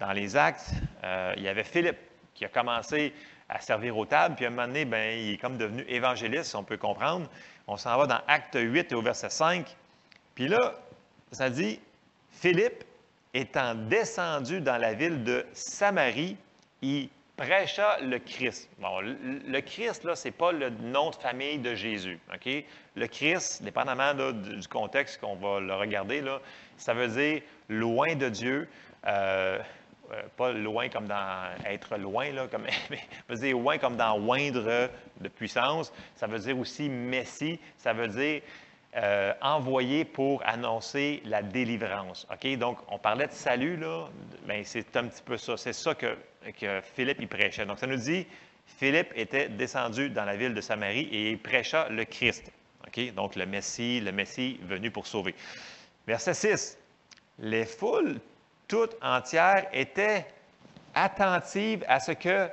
dans les actes, euh, il y avait Philippe qui a commencé à servir aux tables, puis à un moment donné, bien, il est comme devenu évangéliste, on peut comprendre. On s'en va dans Acte 8 et au verset 5. Puis là, ça dit, Philippe, étant descendu dans la ville de Samarie, il prêcha le Christ. Bon, le Christ, là, ce n'est pas le nom de famille de Jésus. Le Christ, dépendamment du contexte qu'on va le regarder, là, ça veut dire loin de Dieu. Euh, euh, pas loin comme dans être loin, là, comme, (laughs) mais veut dire loin comme dans oindre de puissance. Ça veut dire aussi Messie, ça veut dire euh, envoyé pour annoncer la délivrance. OK? Donc, on parlait de salut, là, bien, c'est un petit peu ça. C'est ça que, que Philippe y prêchait. Donc, ça nous dit, Philippe était descendu dans la ville de Samarie et il prêcha le Christ. OK? Donc, le Messie, le Messie venu pour sauver. Verset 6. Les foules toute entière était attentive à ce que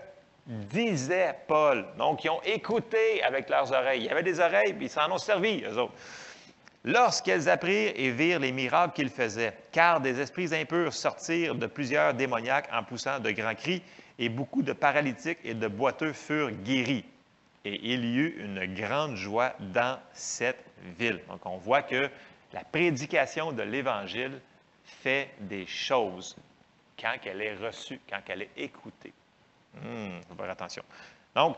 disait Paul. Donc, ils ont écouté avec leurs oreilles. Il y avait des oreilles, puis ils s'en ont servi, eux autres. lorsqu'elles apprirent et virent les miracles qu'il faisait, car des esprits impurs sortirent de plusieurs démoniaques en poussant de grands cris, et beaucoup de paralytiques et de boiteux furent guéris. Et il y eut une grande joie dans cette ville. Donc, on voit que la prédication de l'Évangile fait des choses quand elle est reçue, quand elle est écoutée. Il faut faire attention. Donc,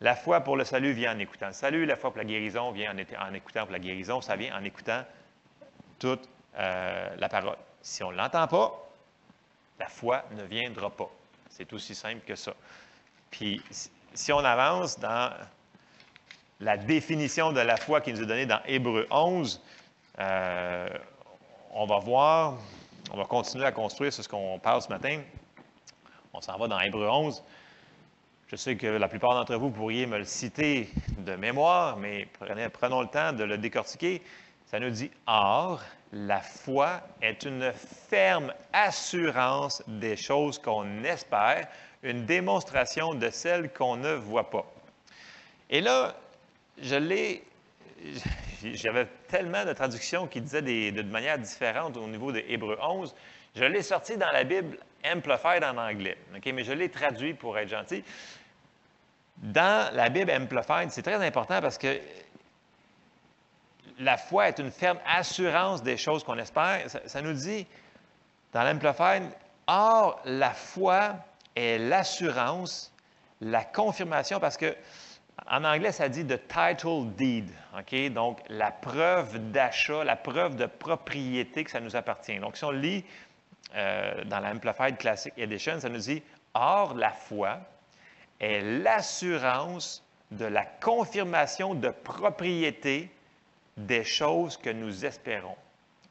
la foi pour le salut vient en écoutant le salut, la foi pour la guérison vient en, écoutant pour la guérison, ça vient en écoutant toute euh, la parole. Si on ne l'entend pas, la foi ne viendra pas. C'est aussi simple que ça. Puis, si on avance dans la définition de la foi qui nous est donnée dans Hébreu 11, euh, on va voir, on va continuer à construire sur ce qu'on parle ce matin. On s'en va dans Hébreu 11. Je sais que la plupart d'entre vous pourriez me le citer de mémoire, mais prenons le temps de le décortiquer. Ça nous dit Or, la foi est une ferme assurance des choses qu'on espère, une démonstration de celles qu'on ne voit pas. Et là, je l'ai. J'avais tellement de traductions qui disaient de manière différente au niveau de Hébreu 11. Je l'ai sorti dans la Bible Amplified en anglais, mais je l'ai traduit pour être gentil. Dans la Bible Amplified, c'est très important parce que la foi est une ferme assurance des choses qu'on espère. Ça, nous dit dans l'Amplified, or la foi est l'assurance, la confirmation, parce que en anglais, ça dit the title deed, OK? Donc, la preuve d'achat, la preuve de propriété que ça nous appartient. Donc, si on lit euh, dans l'Amplified Classic Edition, ça nous dit Or, la foi est l'assurance de la confirmation de propriété des choses que nous espérons.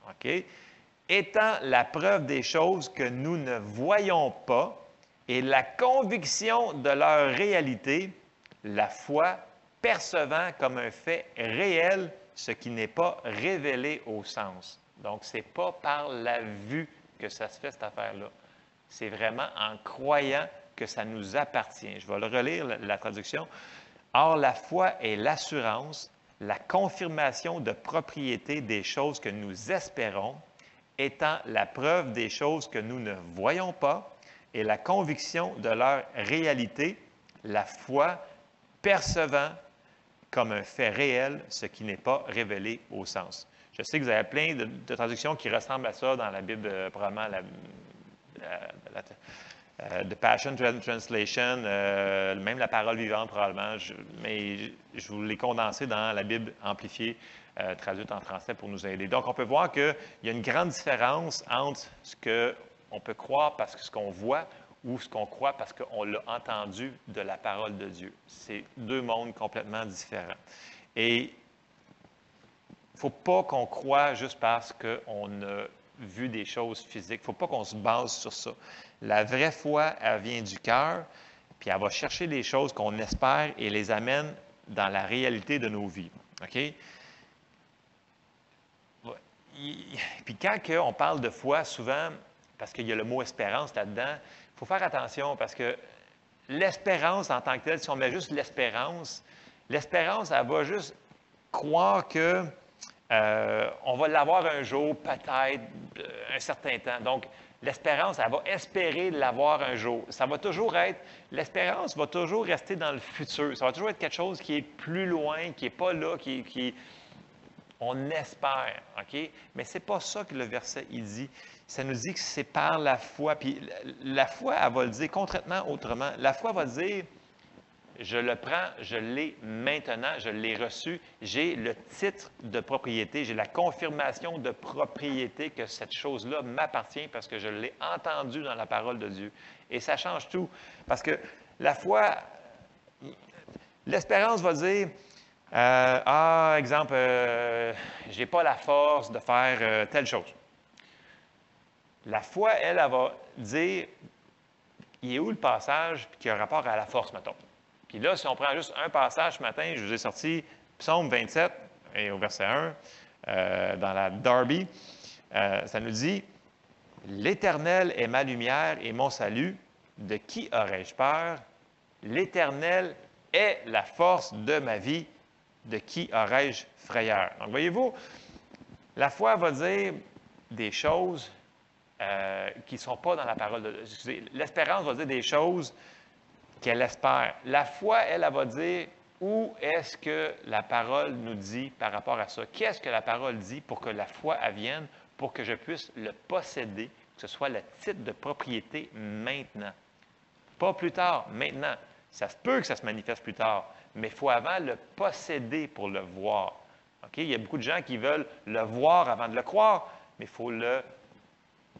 OK? Étant la preuve des choses que nous ne voyons pas et la conviction de leur réalité, la foi percevant comme un fait réel ce qui n'est pas révélé au sens. Donc, ce n'est pas par la vue que ça se fait, cette affaire-là. C'est vraiment en croyant que ça nous appartient. Je vais le relire, la, traduction. Or, la foi est l'assurance, la confirmation de propriété des choses que nous espérons, étant la preuve des choses que nous ne voyons pas et la conviction de leur réalité, la foi percevant comme un fait réel ce qui n'est pas révélé au sens. Je sais que vous avez plein de, traductions qui ressemblent à ça dans la Bible, euh, probablement la, euh, The Passion Translation, euh, même la parole vivante probablement, mais je vous l'ai condensé dans la Bible amplifiée, traduite en français pour nous aider. Donc, on peut voir qu'il y a une grande différence entre ce qu'on peut croire parce que ce qu'on voit ou ce qu'on croit parce qu'on l'a entendu de la parole de Dieu. C'est deux mondes complètement différents. Et il ne faut pas qu'on croie juste parce qu'on a vu des choses physiques. Il ne faut pas qu'on se base sur ça. La vraie foi, elle vient du cœur, puis elle va chercher les choses qu'on espère et les amène dans la réalité de nos vies. OK? Puis quand on parle de foi, souvent, parce qu'il y a le mot espérance là-dedans, faut faire attention parce que l'espérance en tant que telle, si on met juste l'espérance, l'espérance, elle va juste croire que euh, on va l'avoir un jour, peut-être, euh, un certain temps. Donc, l'espérance, elle va espérer l'avoir un jour. Ça va toujours être, l'espérance va toujours rester dans le futur. Ça va toujours être quelque chose qui est plus loin, qui n'est pas là, qui, qui, on espère, OK? Mais ce n'est pas ça que le verset, il dit. Ça nous dit que c'est par la foi. Puis la foi, elle va le dire concrètement autrement. La foi va dire, je le prends, je l'ai maintenant, je l'ai reçu, j'ai le titre de propriété, j'ai la confirmation de propriété que cette chose-là m'appartient parce que je l'ai entendu dans la parole de Dieu. Et ça change tout. Parce que la foi, l'espérance va dire, euh, ah, exemple, euh, je n'ai pas la force de faire euh, telle chose. La foi, elle, elle va dire, il est où le passage qui a rapport à la force, mettons? Puis là, si on prend juste un passage ce matin, je vous ai sorti Psaume 27, et au verset 1, euh, dans la Darby, ça nous dit L'Éternel est ma lumière et mon salut. De qui aurais-je peur? L'Éternel est la force de ma vie. De qui aurais-je frayeur? Donc, voyez-vous, La foi va dire des choses euh, qui ne sont pas dans la parole de Dieu. L'espérance va dire des choses qu'elle espère. La foi, elle, elle va dire où est-ce que la parole nous dit par rapport à ça? Qu'est-ce que la parole dit pour que la foi vienne, pour que je puisse le posséder, que ce soit le titre de propriété maintenant? Pas plus tard, maintenant. Ça peut que ça se manifeste plus tard, mais il faut avant le posséder pour le voir. Il y a beaucoup de gens qui veulent le voir avant de le croire, mais il faut le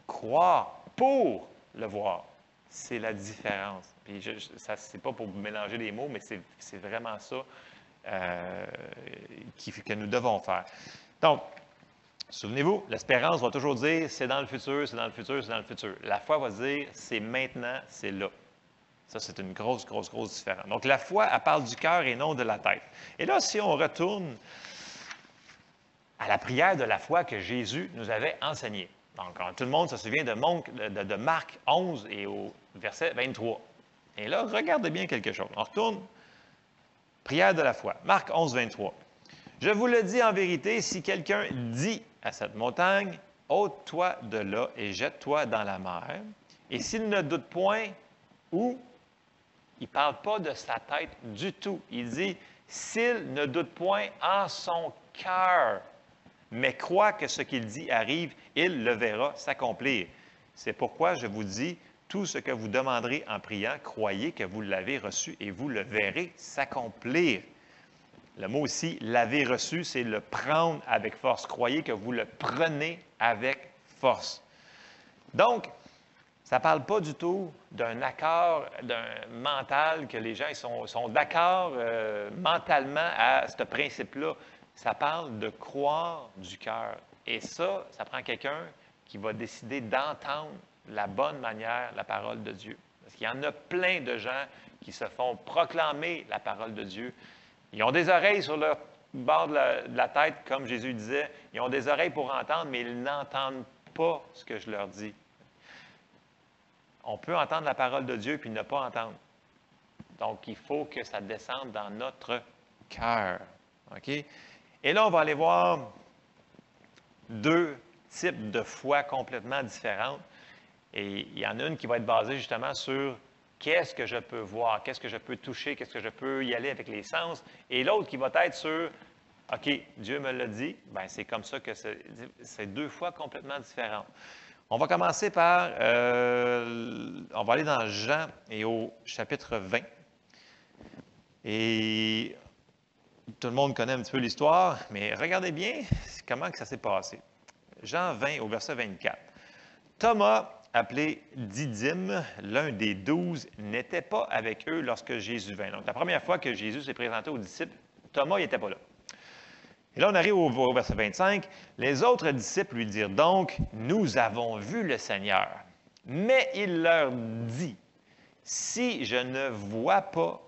croire pour le voir. C'est la différence. Puis je, ça, c'est pas pour mélanger les mots, mais c'est, vraiment ça euh, que nous devons faire. Donc, souvenez-vous, l'espérance va toujours dire c'est dans le futur, c'est dans le futur, c'est dans le futur. La foi va dire c'est maintenant, c'est là. Ça, c'est une grosse, grosse, grosse différence. Donc, la foi, elle parle du cœur et non de la tête. Et là, si on retourne à la prière de la foi que Jésus nous avait enseignée. Donc, tout le monde se souvient de, de Marc 11 et au verset 23. Et là, regardez bien quelque chose. On retourne. Prière de la foi. Marc 11, 23. Je vous le dis en vérité, si quelqu'un dit à cette montagne, ôte-toi de là et jette-toi dans la mer, et s'il ne doute point, où il ne parle pas de sa tête du tout. Il dit, s'il ne doute point en son cœur, mais croit que ce qu'il dit arrive, il le verra s'accomplir. C'est pourquoi je vous dis, tout ce que vous demanderez en priant, croyez que vous l'avez reçu et vous le verrez s'accomplir. Le mot aussi, l'avez reçu, c'est le prendre avec force. Croyez que vous le prenez avec force. Donc, ça ne parle pas du tout d'un accord, d'un mental, que les gens sont, d'accord euh, mentalement à ce principe-là. Ça parle de croire du cœur. Et ça, ça prend quelqu'un qui va décider d'entendre la bonne manière la parole de Dieu. Parce qu'il y en a plein de gens qui se font proclamer la parole de Dieu. Ils ont des oreilles sur le bord de la tête, comme Jésus disait. Ils ont des oreilles pour entendre, mais ils n'entendent pas ce que je leur dis on peut entendre la parole de Dieu puis ne pas entendre. Donc, il faut que ça descende dans notre cœur. OK? Et là, on va aller voir deux types de foi complètement différentes. Et il y en a une qui va être basée justement sur qu'est-ce que je peux voir, qu'est-ce que je peux toucher, qu'est-ce que je peux y aller avec les sens. Et l'autre qui va être sur OK, Dieu me l'a dit, ben c'est comme ça que c'est deux fois complètement différentes. On va commencer par, euh, on va aller dans Jean et au chapitre 20. Et tout le monde connaît un petit peu l'histoire, mais regardez bien comment que ça s'est passé. Jean 20 au verset 24. Thomas, appelé Didyme, l'un des douze, n'était pas avec eux lorsque Jésus vint. Donc, la première fois que Jésus s'est présenté aux disciples, Thomas n'était pas là. Et là, on arrive au, verset 25. Les autres disciples lui dirent donc, nous avons vu le Seigneur. Mais il leur dit, si je ne vois pas,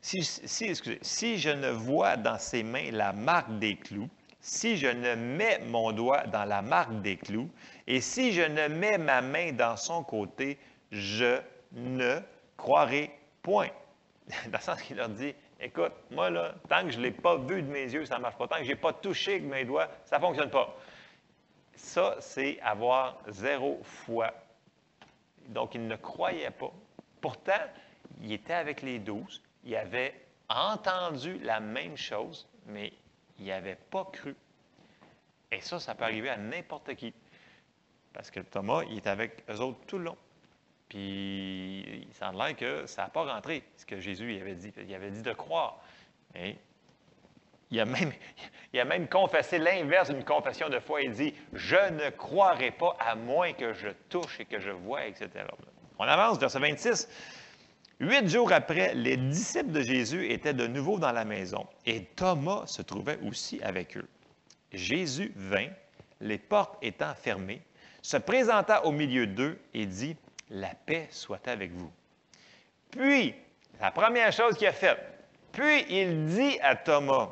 si, si je ne vois dans ses mains la marque des clous, si je ne mets mon doigt dans la marque des clous, et si je ne mets ma main dans son côté, je ne croirai point. Dans le sens qu'il leur dit, Écoute, moi, là, tant que je ne l'ai pas vu de mes yeux, ça ne marche pas. Tant que je n'ai pas touché avec mes doigts, ça ne fonctionne pas. Ça, c'est avoir zéro foi. Donc, il ne croyait pas. Pourtant, il était avec les douze, il avait entendu la même chose, mais il n'avait pas cru. Et ça, ça peut arriver à n'importe qui. Parce que Thomas, il est avec eux autres tout le long. Puis il semble que ça n'a pas rentré, ce que Jésus avait dit. Il avait dit de croire. Il a même, (laughs) il a même confessé l'inverse d'une confession de foi. Il dit Je ne croirai pas à moins que je touche et que je vois, etc. On avance, verset 26. Huit jours après, les disciples de Jésus étaient de nouveau dans la maison et Thomas se trouvait aussi avec eux. Jésus vint, les portes étant fermées, se présenta au milieu d'eux et dit la paix soit avec vous. Puis, la première chose qu'il a faite, puis il dit à Thomas,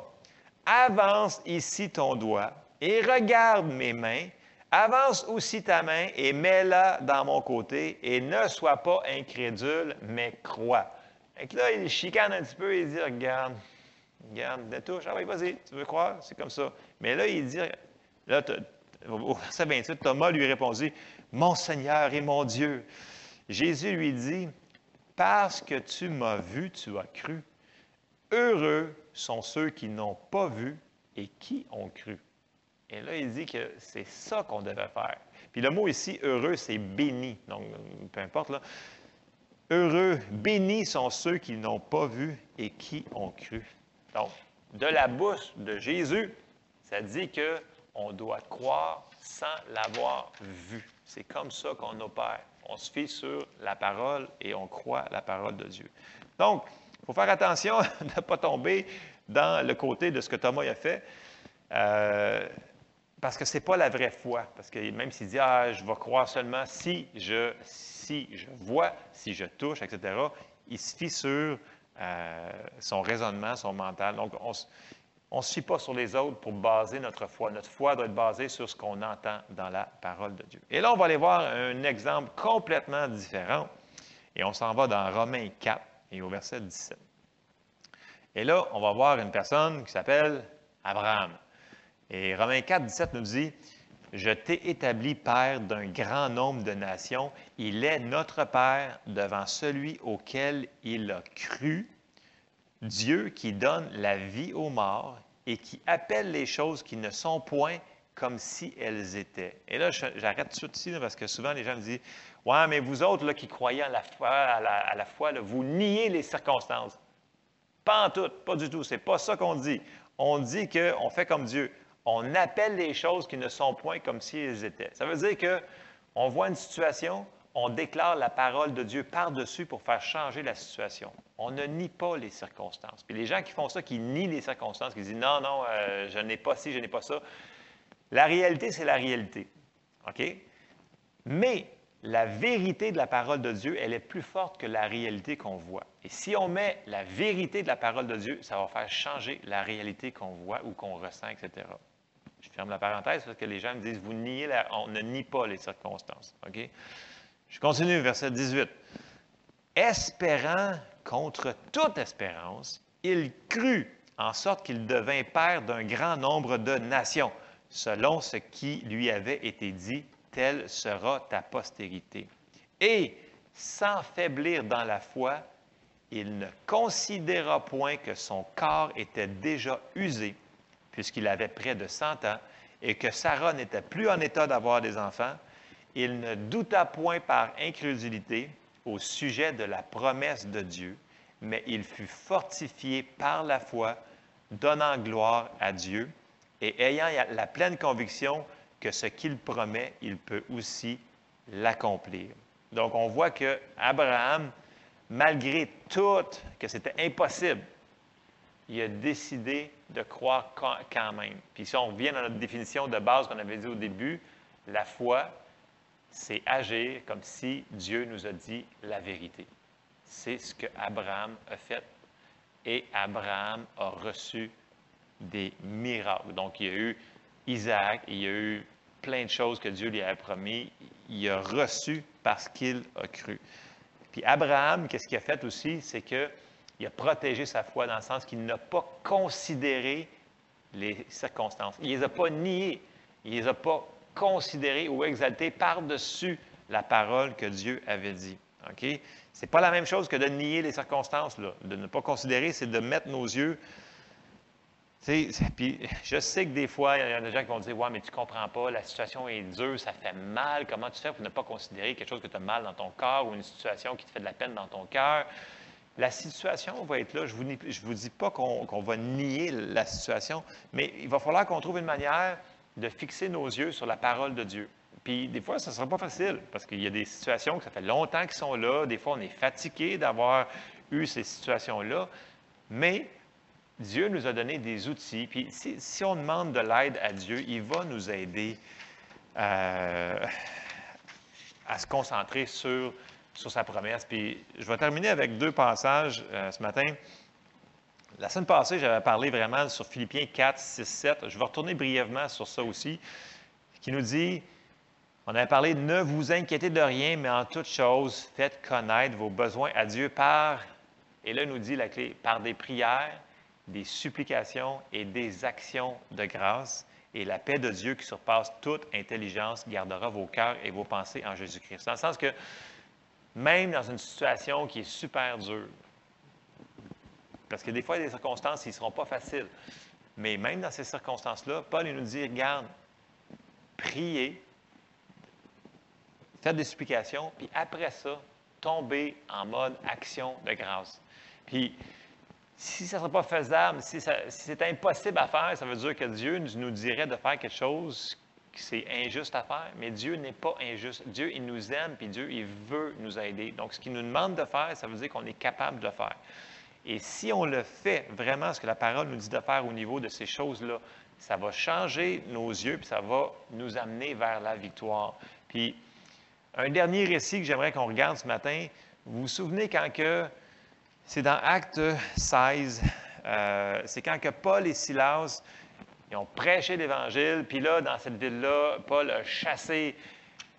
avance ici ton doigt et regarde mes mains, avance aussi ta main et mets-la dans mon côté et ne sois pas incrédule, mais crois. Et là, il chicane un petit peu et il dit, regarde, regarde, touche, ah oui, vas-y, tu veux croire, c'est comme ça. Mais là, il dit, là, au verset 28, Thomas lui répondit, Mon Seigneur et mon Dieu. Jésus lui dit, Parce que tu m'as vu, tu as cru. Heureux sont ceux qui n'ont pas vu et qui ont cru. Et là, il dit que c'est ça qu'on devait faire. Puis le mot ici, heureux, c'est béni. Donc, peu importe, là. Heureux, bénis sont ceux qui n'ont pas vu et qui ont cru. Donc, de la bouche de Jésus, ça dit qu'on doit croire sans l'avoir vu. C'est comme ça qu'on opère. On se fie sur la parole et on croit la parole de Dieu. Donc, il faut faire attention (laughs) de ne pas tomber dans le côté de ce que Thomas a fait. Euh, parce que ce n'est pas la vraie foi. Parce que même s'il dit, ah, je vais croire seulement si je, si je vois, si je touche, etc., il se fie sur euh, son raisonnement, son mental. Donc, on ne se pas sur les autres pour baser notre foi. Notre foi doit être basée sur ce qu'on entend dans la parole de Dieu. Et là, on va aller voir un exemple complètement différent. Et on s'en va dans Romains 4 et au verset 17. Et là, on va voir une personne qui s'appelle Abraham. Et Romains 4, 17 nous dit, Je t'ai établi Père d'un grand nombre de nations. Il est notre Père devant celui auquel il a cru, Dieu qui donne la vie aux morts et qui appelle les choses qui ne sont point comme si elles étaient. Et là, j'arrête tout de suite parce que souvent les gens me disent Ouais, mais vous autres qui croyez à la foi, à la, vous niez les circonstances. Pas en tout, pas du tout. C'est pas ça qu'on dit. On dit qu'on fait comme Dieu on appelle les choses qui ne sont point comme si elles étaient. Ça veut dire que on voit une situation, on déclare la parole de Dieu par-dessus pour faire changer la situation. On ne nie pas les circonstances. Puis les gens qui font ça, qui nient les circonstances, qui disent non, non, euh, je n'ai pas ci, je n'ai pas ça. La réalité, c'est la réalité. OK? Mais la vérité de la parole de Dieu, elle est plus forte que la réalité qu'on voit. Et si on met la vérité de la parole de Dieu, ça va faire changer la réalité qu'on voit ou qu'on ressent, etc. Je ferme la parenthèse parce que les gens me disent, vous niez, la, on ne nie pas les circonstances. OK? Je continue, verset 18. Espérant contre toute espérance, il crut en sorte qu'il devint père d'un grand nombre de nations, selon ce qui lui avait été dit, telle sera ta postérité. Et, sans faiblir dans la foi, il ne considéra point que son corps était déjà usé puisqu'il avait près de 100 ans, et que Sarah n'était plus en état d'avoir des enfants, il ne douta point par incrédulité au sujet de la promesse de Dieu, mais il fut fortifié par la foi, donnant gloire à Dieu et ayant la pleine conviction que ce qu'il promet, il peut aussi l'accomplir. Donc, on voit que Abraham, malgré tout, que c'était impossible, il a décidé de croire quand même. Puis si on revient à notre définition de base qu'on avait dit au début, la foi, c'est agir comme si Dieu nous a dit la vérité. C'est ce que Abraham a fait. Et Abraham a reçu des miracles. Donc, il y a eu Isaac, il y a eu plein de choses que Dieu lui a promis. Il a reçu parce qu'il a cru. Puis Abraham, qu'est-ce qu'il a fait aussi? C'est que il a protégé sa foi dans le sens qu'il n'a pas considéré les circonstances. Il ne les a pas niées. Il ne les a pas considérées ou exaltées par-dessus la parole que Dieu avait dit. OK? Ce n'est pas la même chose que de nier les circonstances. De ne pas considérer, c'est de mettre nos yeux. Puis je sais que des fois, il y a des gens qui vont dire Ouais, mais tu ne comprends pas, la situation est dure, ça fait mal. Comment tu fais pour ne pas considérer quelque chose que tu as mal dans ton corps ou une situation qui te fait de la peine dans ton cœur? La situation va être là. Je ne vous, dis pas qu'on va nier la situation, mais il va falloir qu'on trouve une manière de fixer nos yeux sur la parole de Dieu. Puis des fois, ça ne sera pas facile parce qu'il y a des situations que ça fait longtemps qu'ils sont là. Des fois, on est fatigué d'avoir eu ces situations-là. Mais Dieu nous a donné des outils. Puis si, on demande de l'aide à Dieu, il va nous aider euh, à se concentrer sur sur sa promesse. Puis je vais terminer avec deux passages euh, ce matin. La semaine passée, j'avais parlé vraiment sur Philippiens 4, 6, 7. Je vais retourner brièvement sur ça aussi, qui nous dit, on avait parlé, ne vous inquiétez de rien, mais en toute chose, faites connaître vos besoins à Dieu par, et là, nous dit la clé, par des prières, des supplications et des actions de grâce. et la paix de Dieu qui surpasse toute intelligence gardera vos cœurs et vos pensées en Jésus-Christ. Dans le sens que même dans une situation qui est super dure, parce que des fois, il y a des circonstances qui ne seront pas faciles, mais même dans ces circonstances-là, Paul nous dit, regarde, priez, faites des supplications, puis après ça, tombez en mode action de grâce. Puis, si ça ne sera pas faisable, si, c'est impossible à faire, ça veut dire que Dieu nous dirait de faire quelque chose qui c'est injuste à faire, mais Dieu n'est pas injuste. Dieu, il nous aime, puis Dieu, il veut nous aider. Donc, ce qu'il nous demande de faire, ça veut dire qu'on est capable de le faire. Et si on le fait vraiment, ce que la parole nous dit de faire au niveau de ces choses-là, ça va changer nos yeux, puis ça va nous amener vers la victoire. Puis, un dernier récit que j'aimerais qu'on regarde ce matin, vous vous souvenez quand que, c'est dans Acte 16, euh, c'est quand que Paul et Silas, ont prêché l'Évangile, puis là, dans cette ville-là, Paul a chassé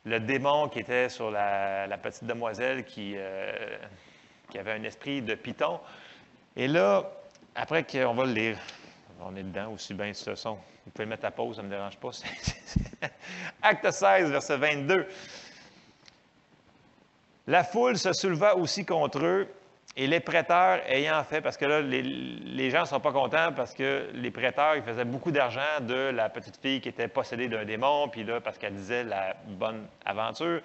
le démon qui était sur la, petite demoiselle qui, euh, qui avait un esprit de python. Et là, après qu'on va le lire, on est dedans aussi bien ce son. Vous pouvez mettre à pause, ça ne me dérange pas. (laughs) Acte 16, verset 22. La foule se souleva aussi contre eux, et les prêteurs ayant fait, parce que là, les, gens ne sont pas contents parce que les prêteurs, ils faisaient beaucoup d'argent de la petite fille qui était possédée d'un démon, puis là, parce qu'elle disait la bonne aventure.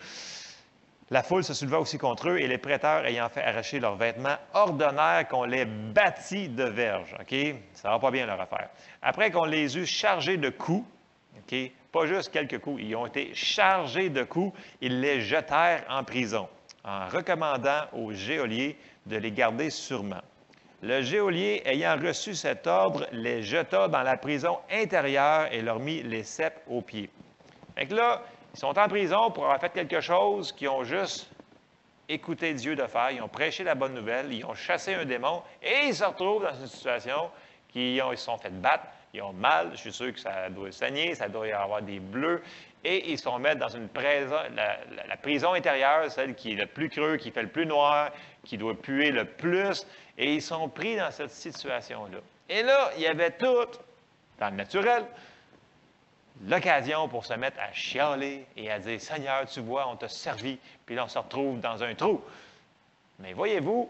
La foule se souleva aussi contre eux et les prêteurs ayant fait arracher leurs vêtements ordonnèrent qu'on les bâtit de verges. OK? Ça va pas bien leur affaire. Après qu'on les eut chargés de coups, OK? Pas juste quelques coups, ils ont été chargés de coups, ils les jetèrent en prison en recommandant au geôlier de les garder sûrement. Le geôlier, ayant reçu cet ordre, les jeta dans la prison intérieure et leur mit les cèpes aux pieds. Là, ils sont en prison pour avoir fait quelque chose qu'ils ont juste écouté Dieu de faire. Ils ont prêché la bonne nouvelle, ils ont chassé un démon et ils se retrouvent dans une situation qui ils se sont fait battre, ils ont mal, je suis sûr que ça doit saigner, ça doit y avoir des bleus, et ils sont mis dans une prison, la, prison intérieure, celle qui est le plus creux, qui fait le plus noir, qui doit puer le plus, et ils sont pris dans cette situation-là. Et là, il y avait tout, dans le naturel, l'occasion pour se mettre à chialer et à dire Seigneur, tu vois, on t'a servi, puis là, on se retrouve dans un trou. Mais voyez-vous,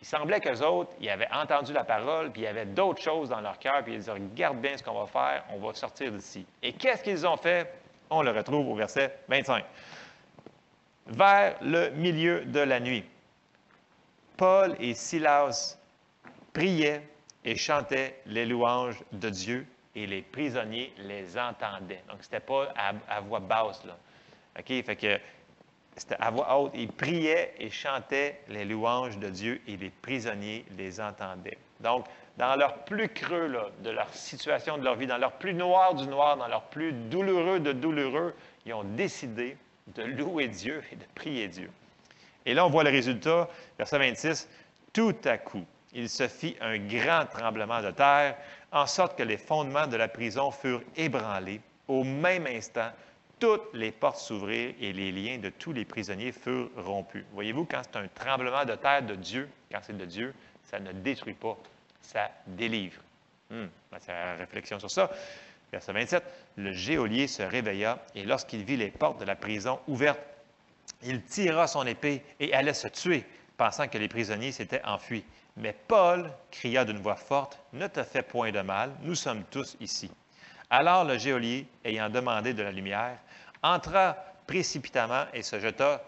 il semblait qu'eux autres, ils avaient entendu la parole, puis il y avait d'autres choses dans leur cœur, puis ils disaient Regarde bien ce qu'on va faire, on va sortir d'ici. Et qu'est-ce qu'ils ont fait? On le retrouve au verset 25. Vers le milieu de la nuit, Paul et Silas priaient et chantaient les louanges de Dieu et les prisonniers les entendaient. Donc, ce n'était pas à, voix basse. OK? Fait que c'était à voix haute. Ils priaient et chantaient les louanges de Dieu et les prisonniers les entendaient. Donc, dans leur plus creux de leur situation, de leur vie, dans leur plus noir du noir, dans leur plus douloureux de douloureux, ils ont décidé de louer Dieu et de prier Dieu. Et là, on voit le résultat, verset 26. Tout à coup, il se fit un grand tremblement de terre, en sorte que les fondements de la prison furent ébranlés. Au même instant, toutes les portes s'ouvrirent et les liens de tous les prisonniers furent rompus. Voyez-vous, quand c'est un tremblement de terre de Dieu, quand c'est de Dieu, ça ne détruit pas, ça délivre. Hmm, c'est la réflexion sur ça. Verset 27, le geôlier se réveilla et lorsqu'il vit les portes de la prison ouvertes, il tira son épée et allait se tuer, pensant que les prisonniers s'étaient enfuis. Mais Paul cria d'une voix forte, Ne te fais point de mal, nous sommes tous ici. Alors le geôlier, ayant demandé de la lumière, entra précipitamment et se jeta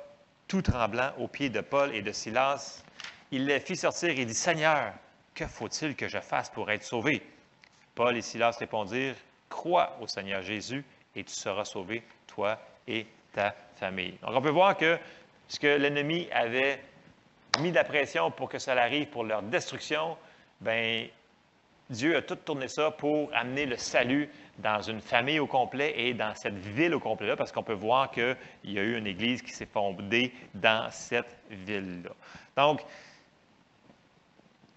tout tremblant aux pieds de Paul et de Silas. Il les fit sortir et dit, Seigneur, que faut-il que je fasse pour être sauvé? Paul et Silas répondirent, Crois au Seigneur Jésus et tu seras sauvé, toi et ta famille. Donc on peut voir que ce que l'ennemi avait mis de la pression pour que cela arrive pour leur destruction, bien, Dieu a tout tourné ça pour amener le salut dans une famille au complet et dans cette ville au complet-là, parce qu'on peut voir qu'il y a eu une église qui s'est fondée dans cette ville-là. Donc,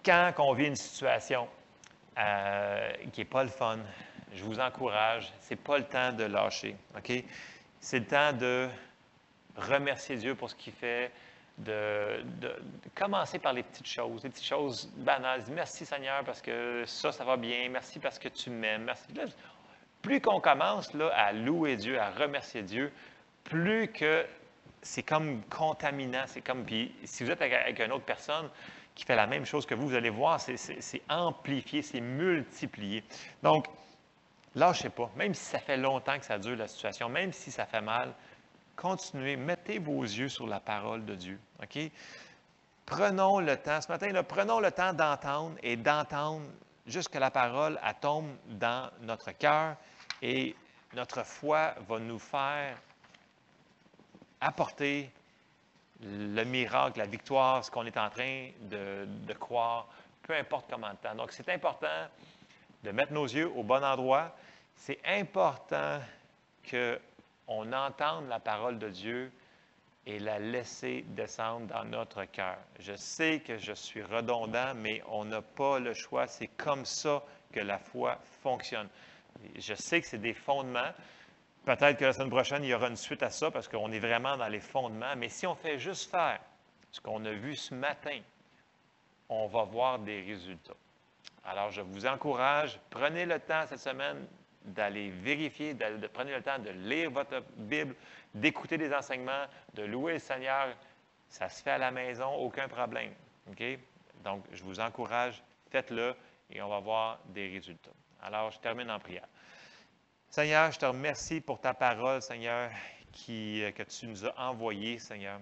quand on vit une situation euh, qui n'est pas le fun, je vous encourage, ce n'est pas le temps de lâcher. C'est le temps de remercier Dieu pour ce qu'il fait, de, commencer par les petites choses, les petites choses banales. Merci Seigneur parce que ça, ça va bien. Merci parce que tu m'aimes. Merci. plus qu'on commence là, à louer Dieu, à remercier Dieu, plus que c'est comme contaminant. C'est comme, puis si vous êtes avec, une autre personne qui fait la même chose que vous, vous allez voir, c'est amplifié, c'est multiplié. Donc, lâchez pas. Même si ça fait longtemps que ça dure la situation, même si ça fait mal, continuez, mettez vos yeux sur la parole de Dieu. OK? Prenons le temps, ce matin, là, prenons le temps d'entendre et d'entendre jusqu'à la parole, elle tombe dans notre cœur et notre foi va nous faire apporter le miracle, la victoire, ce qu'on est en train de, croire, peu importe comment de temps. Donc, c'est important de mettre nos yeux au bon endroit. C'est important qu'on entende la parole de Dieu et la laisser descendre dans notre cœur. Je sais que je suis redondant, mais on n'a pas le choix. C'est comme ça que la foi fonctionne. Je sais que c'est des fondements. Peut-être que la semaine prochaine, il y aura une suite à ça parce qu'on est vraiment dans les fondements. Mais si on fait juste faire ce qu'on a vu ce matin, on va voir des résultats. Alors, je vous encourage, prenez le temps cette semaine d'aller vérifier, de, prenez le temps de lire votre Bible, d'écouter des enseignements, de louer le Seigneur. Ça se fait à la maison, aucun problème. OK? Donc, je vous encourage, faites-le et on va voir des résultats. Alors, je termine en prière. Seigneur, je te remercie pour ta parole, Seigneur, qui, euh, que tu nous as envoyée, Seigneur.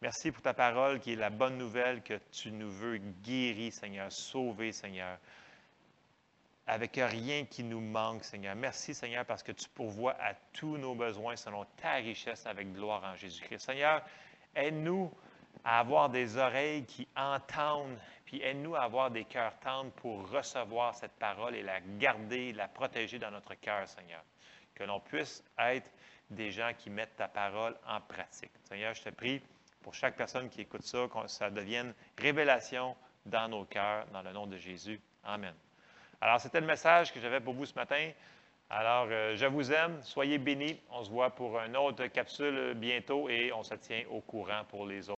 Merci pour ta parole qui est la bonne nouvelle que tu nous veux guérir, Seigneur, sauver, Seigneur avec rien qui nous manque, Seigneur. Merci, Seigneur, parce que tu pourvois à tous nos besoins selon ta richesse avec gloire en Jésus-Christ. Seigneur, aide-nous à avoir des oreilles qui entendent, puis aide-nous à avoir des cœurs tendres pour recevoir cette parole et la garder, la protéger dans notre cœur, Seigneur. Que l'on puisse être des gens qui mettent ta parole en pratique. Seigneur, je te prie pour chaque personne qui écoute ça, que ça devienne révélation dans nos cœurs, dans le nom de Jésus. Amen. Alors, c'était le message que j'avais pour vous ce matin. Alors, euh, je vous aime, soyez bénis. On se voit pour une autre capsule bientôt et on se tient au courant pour les autres.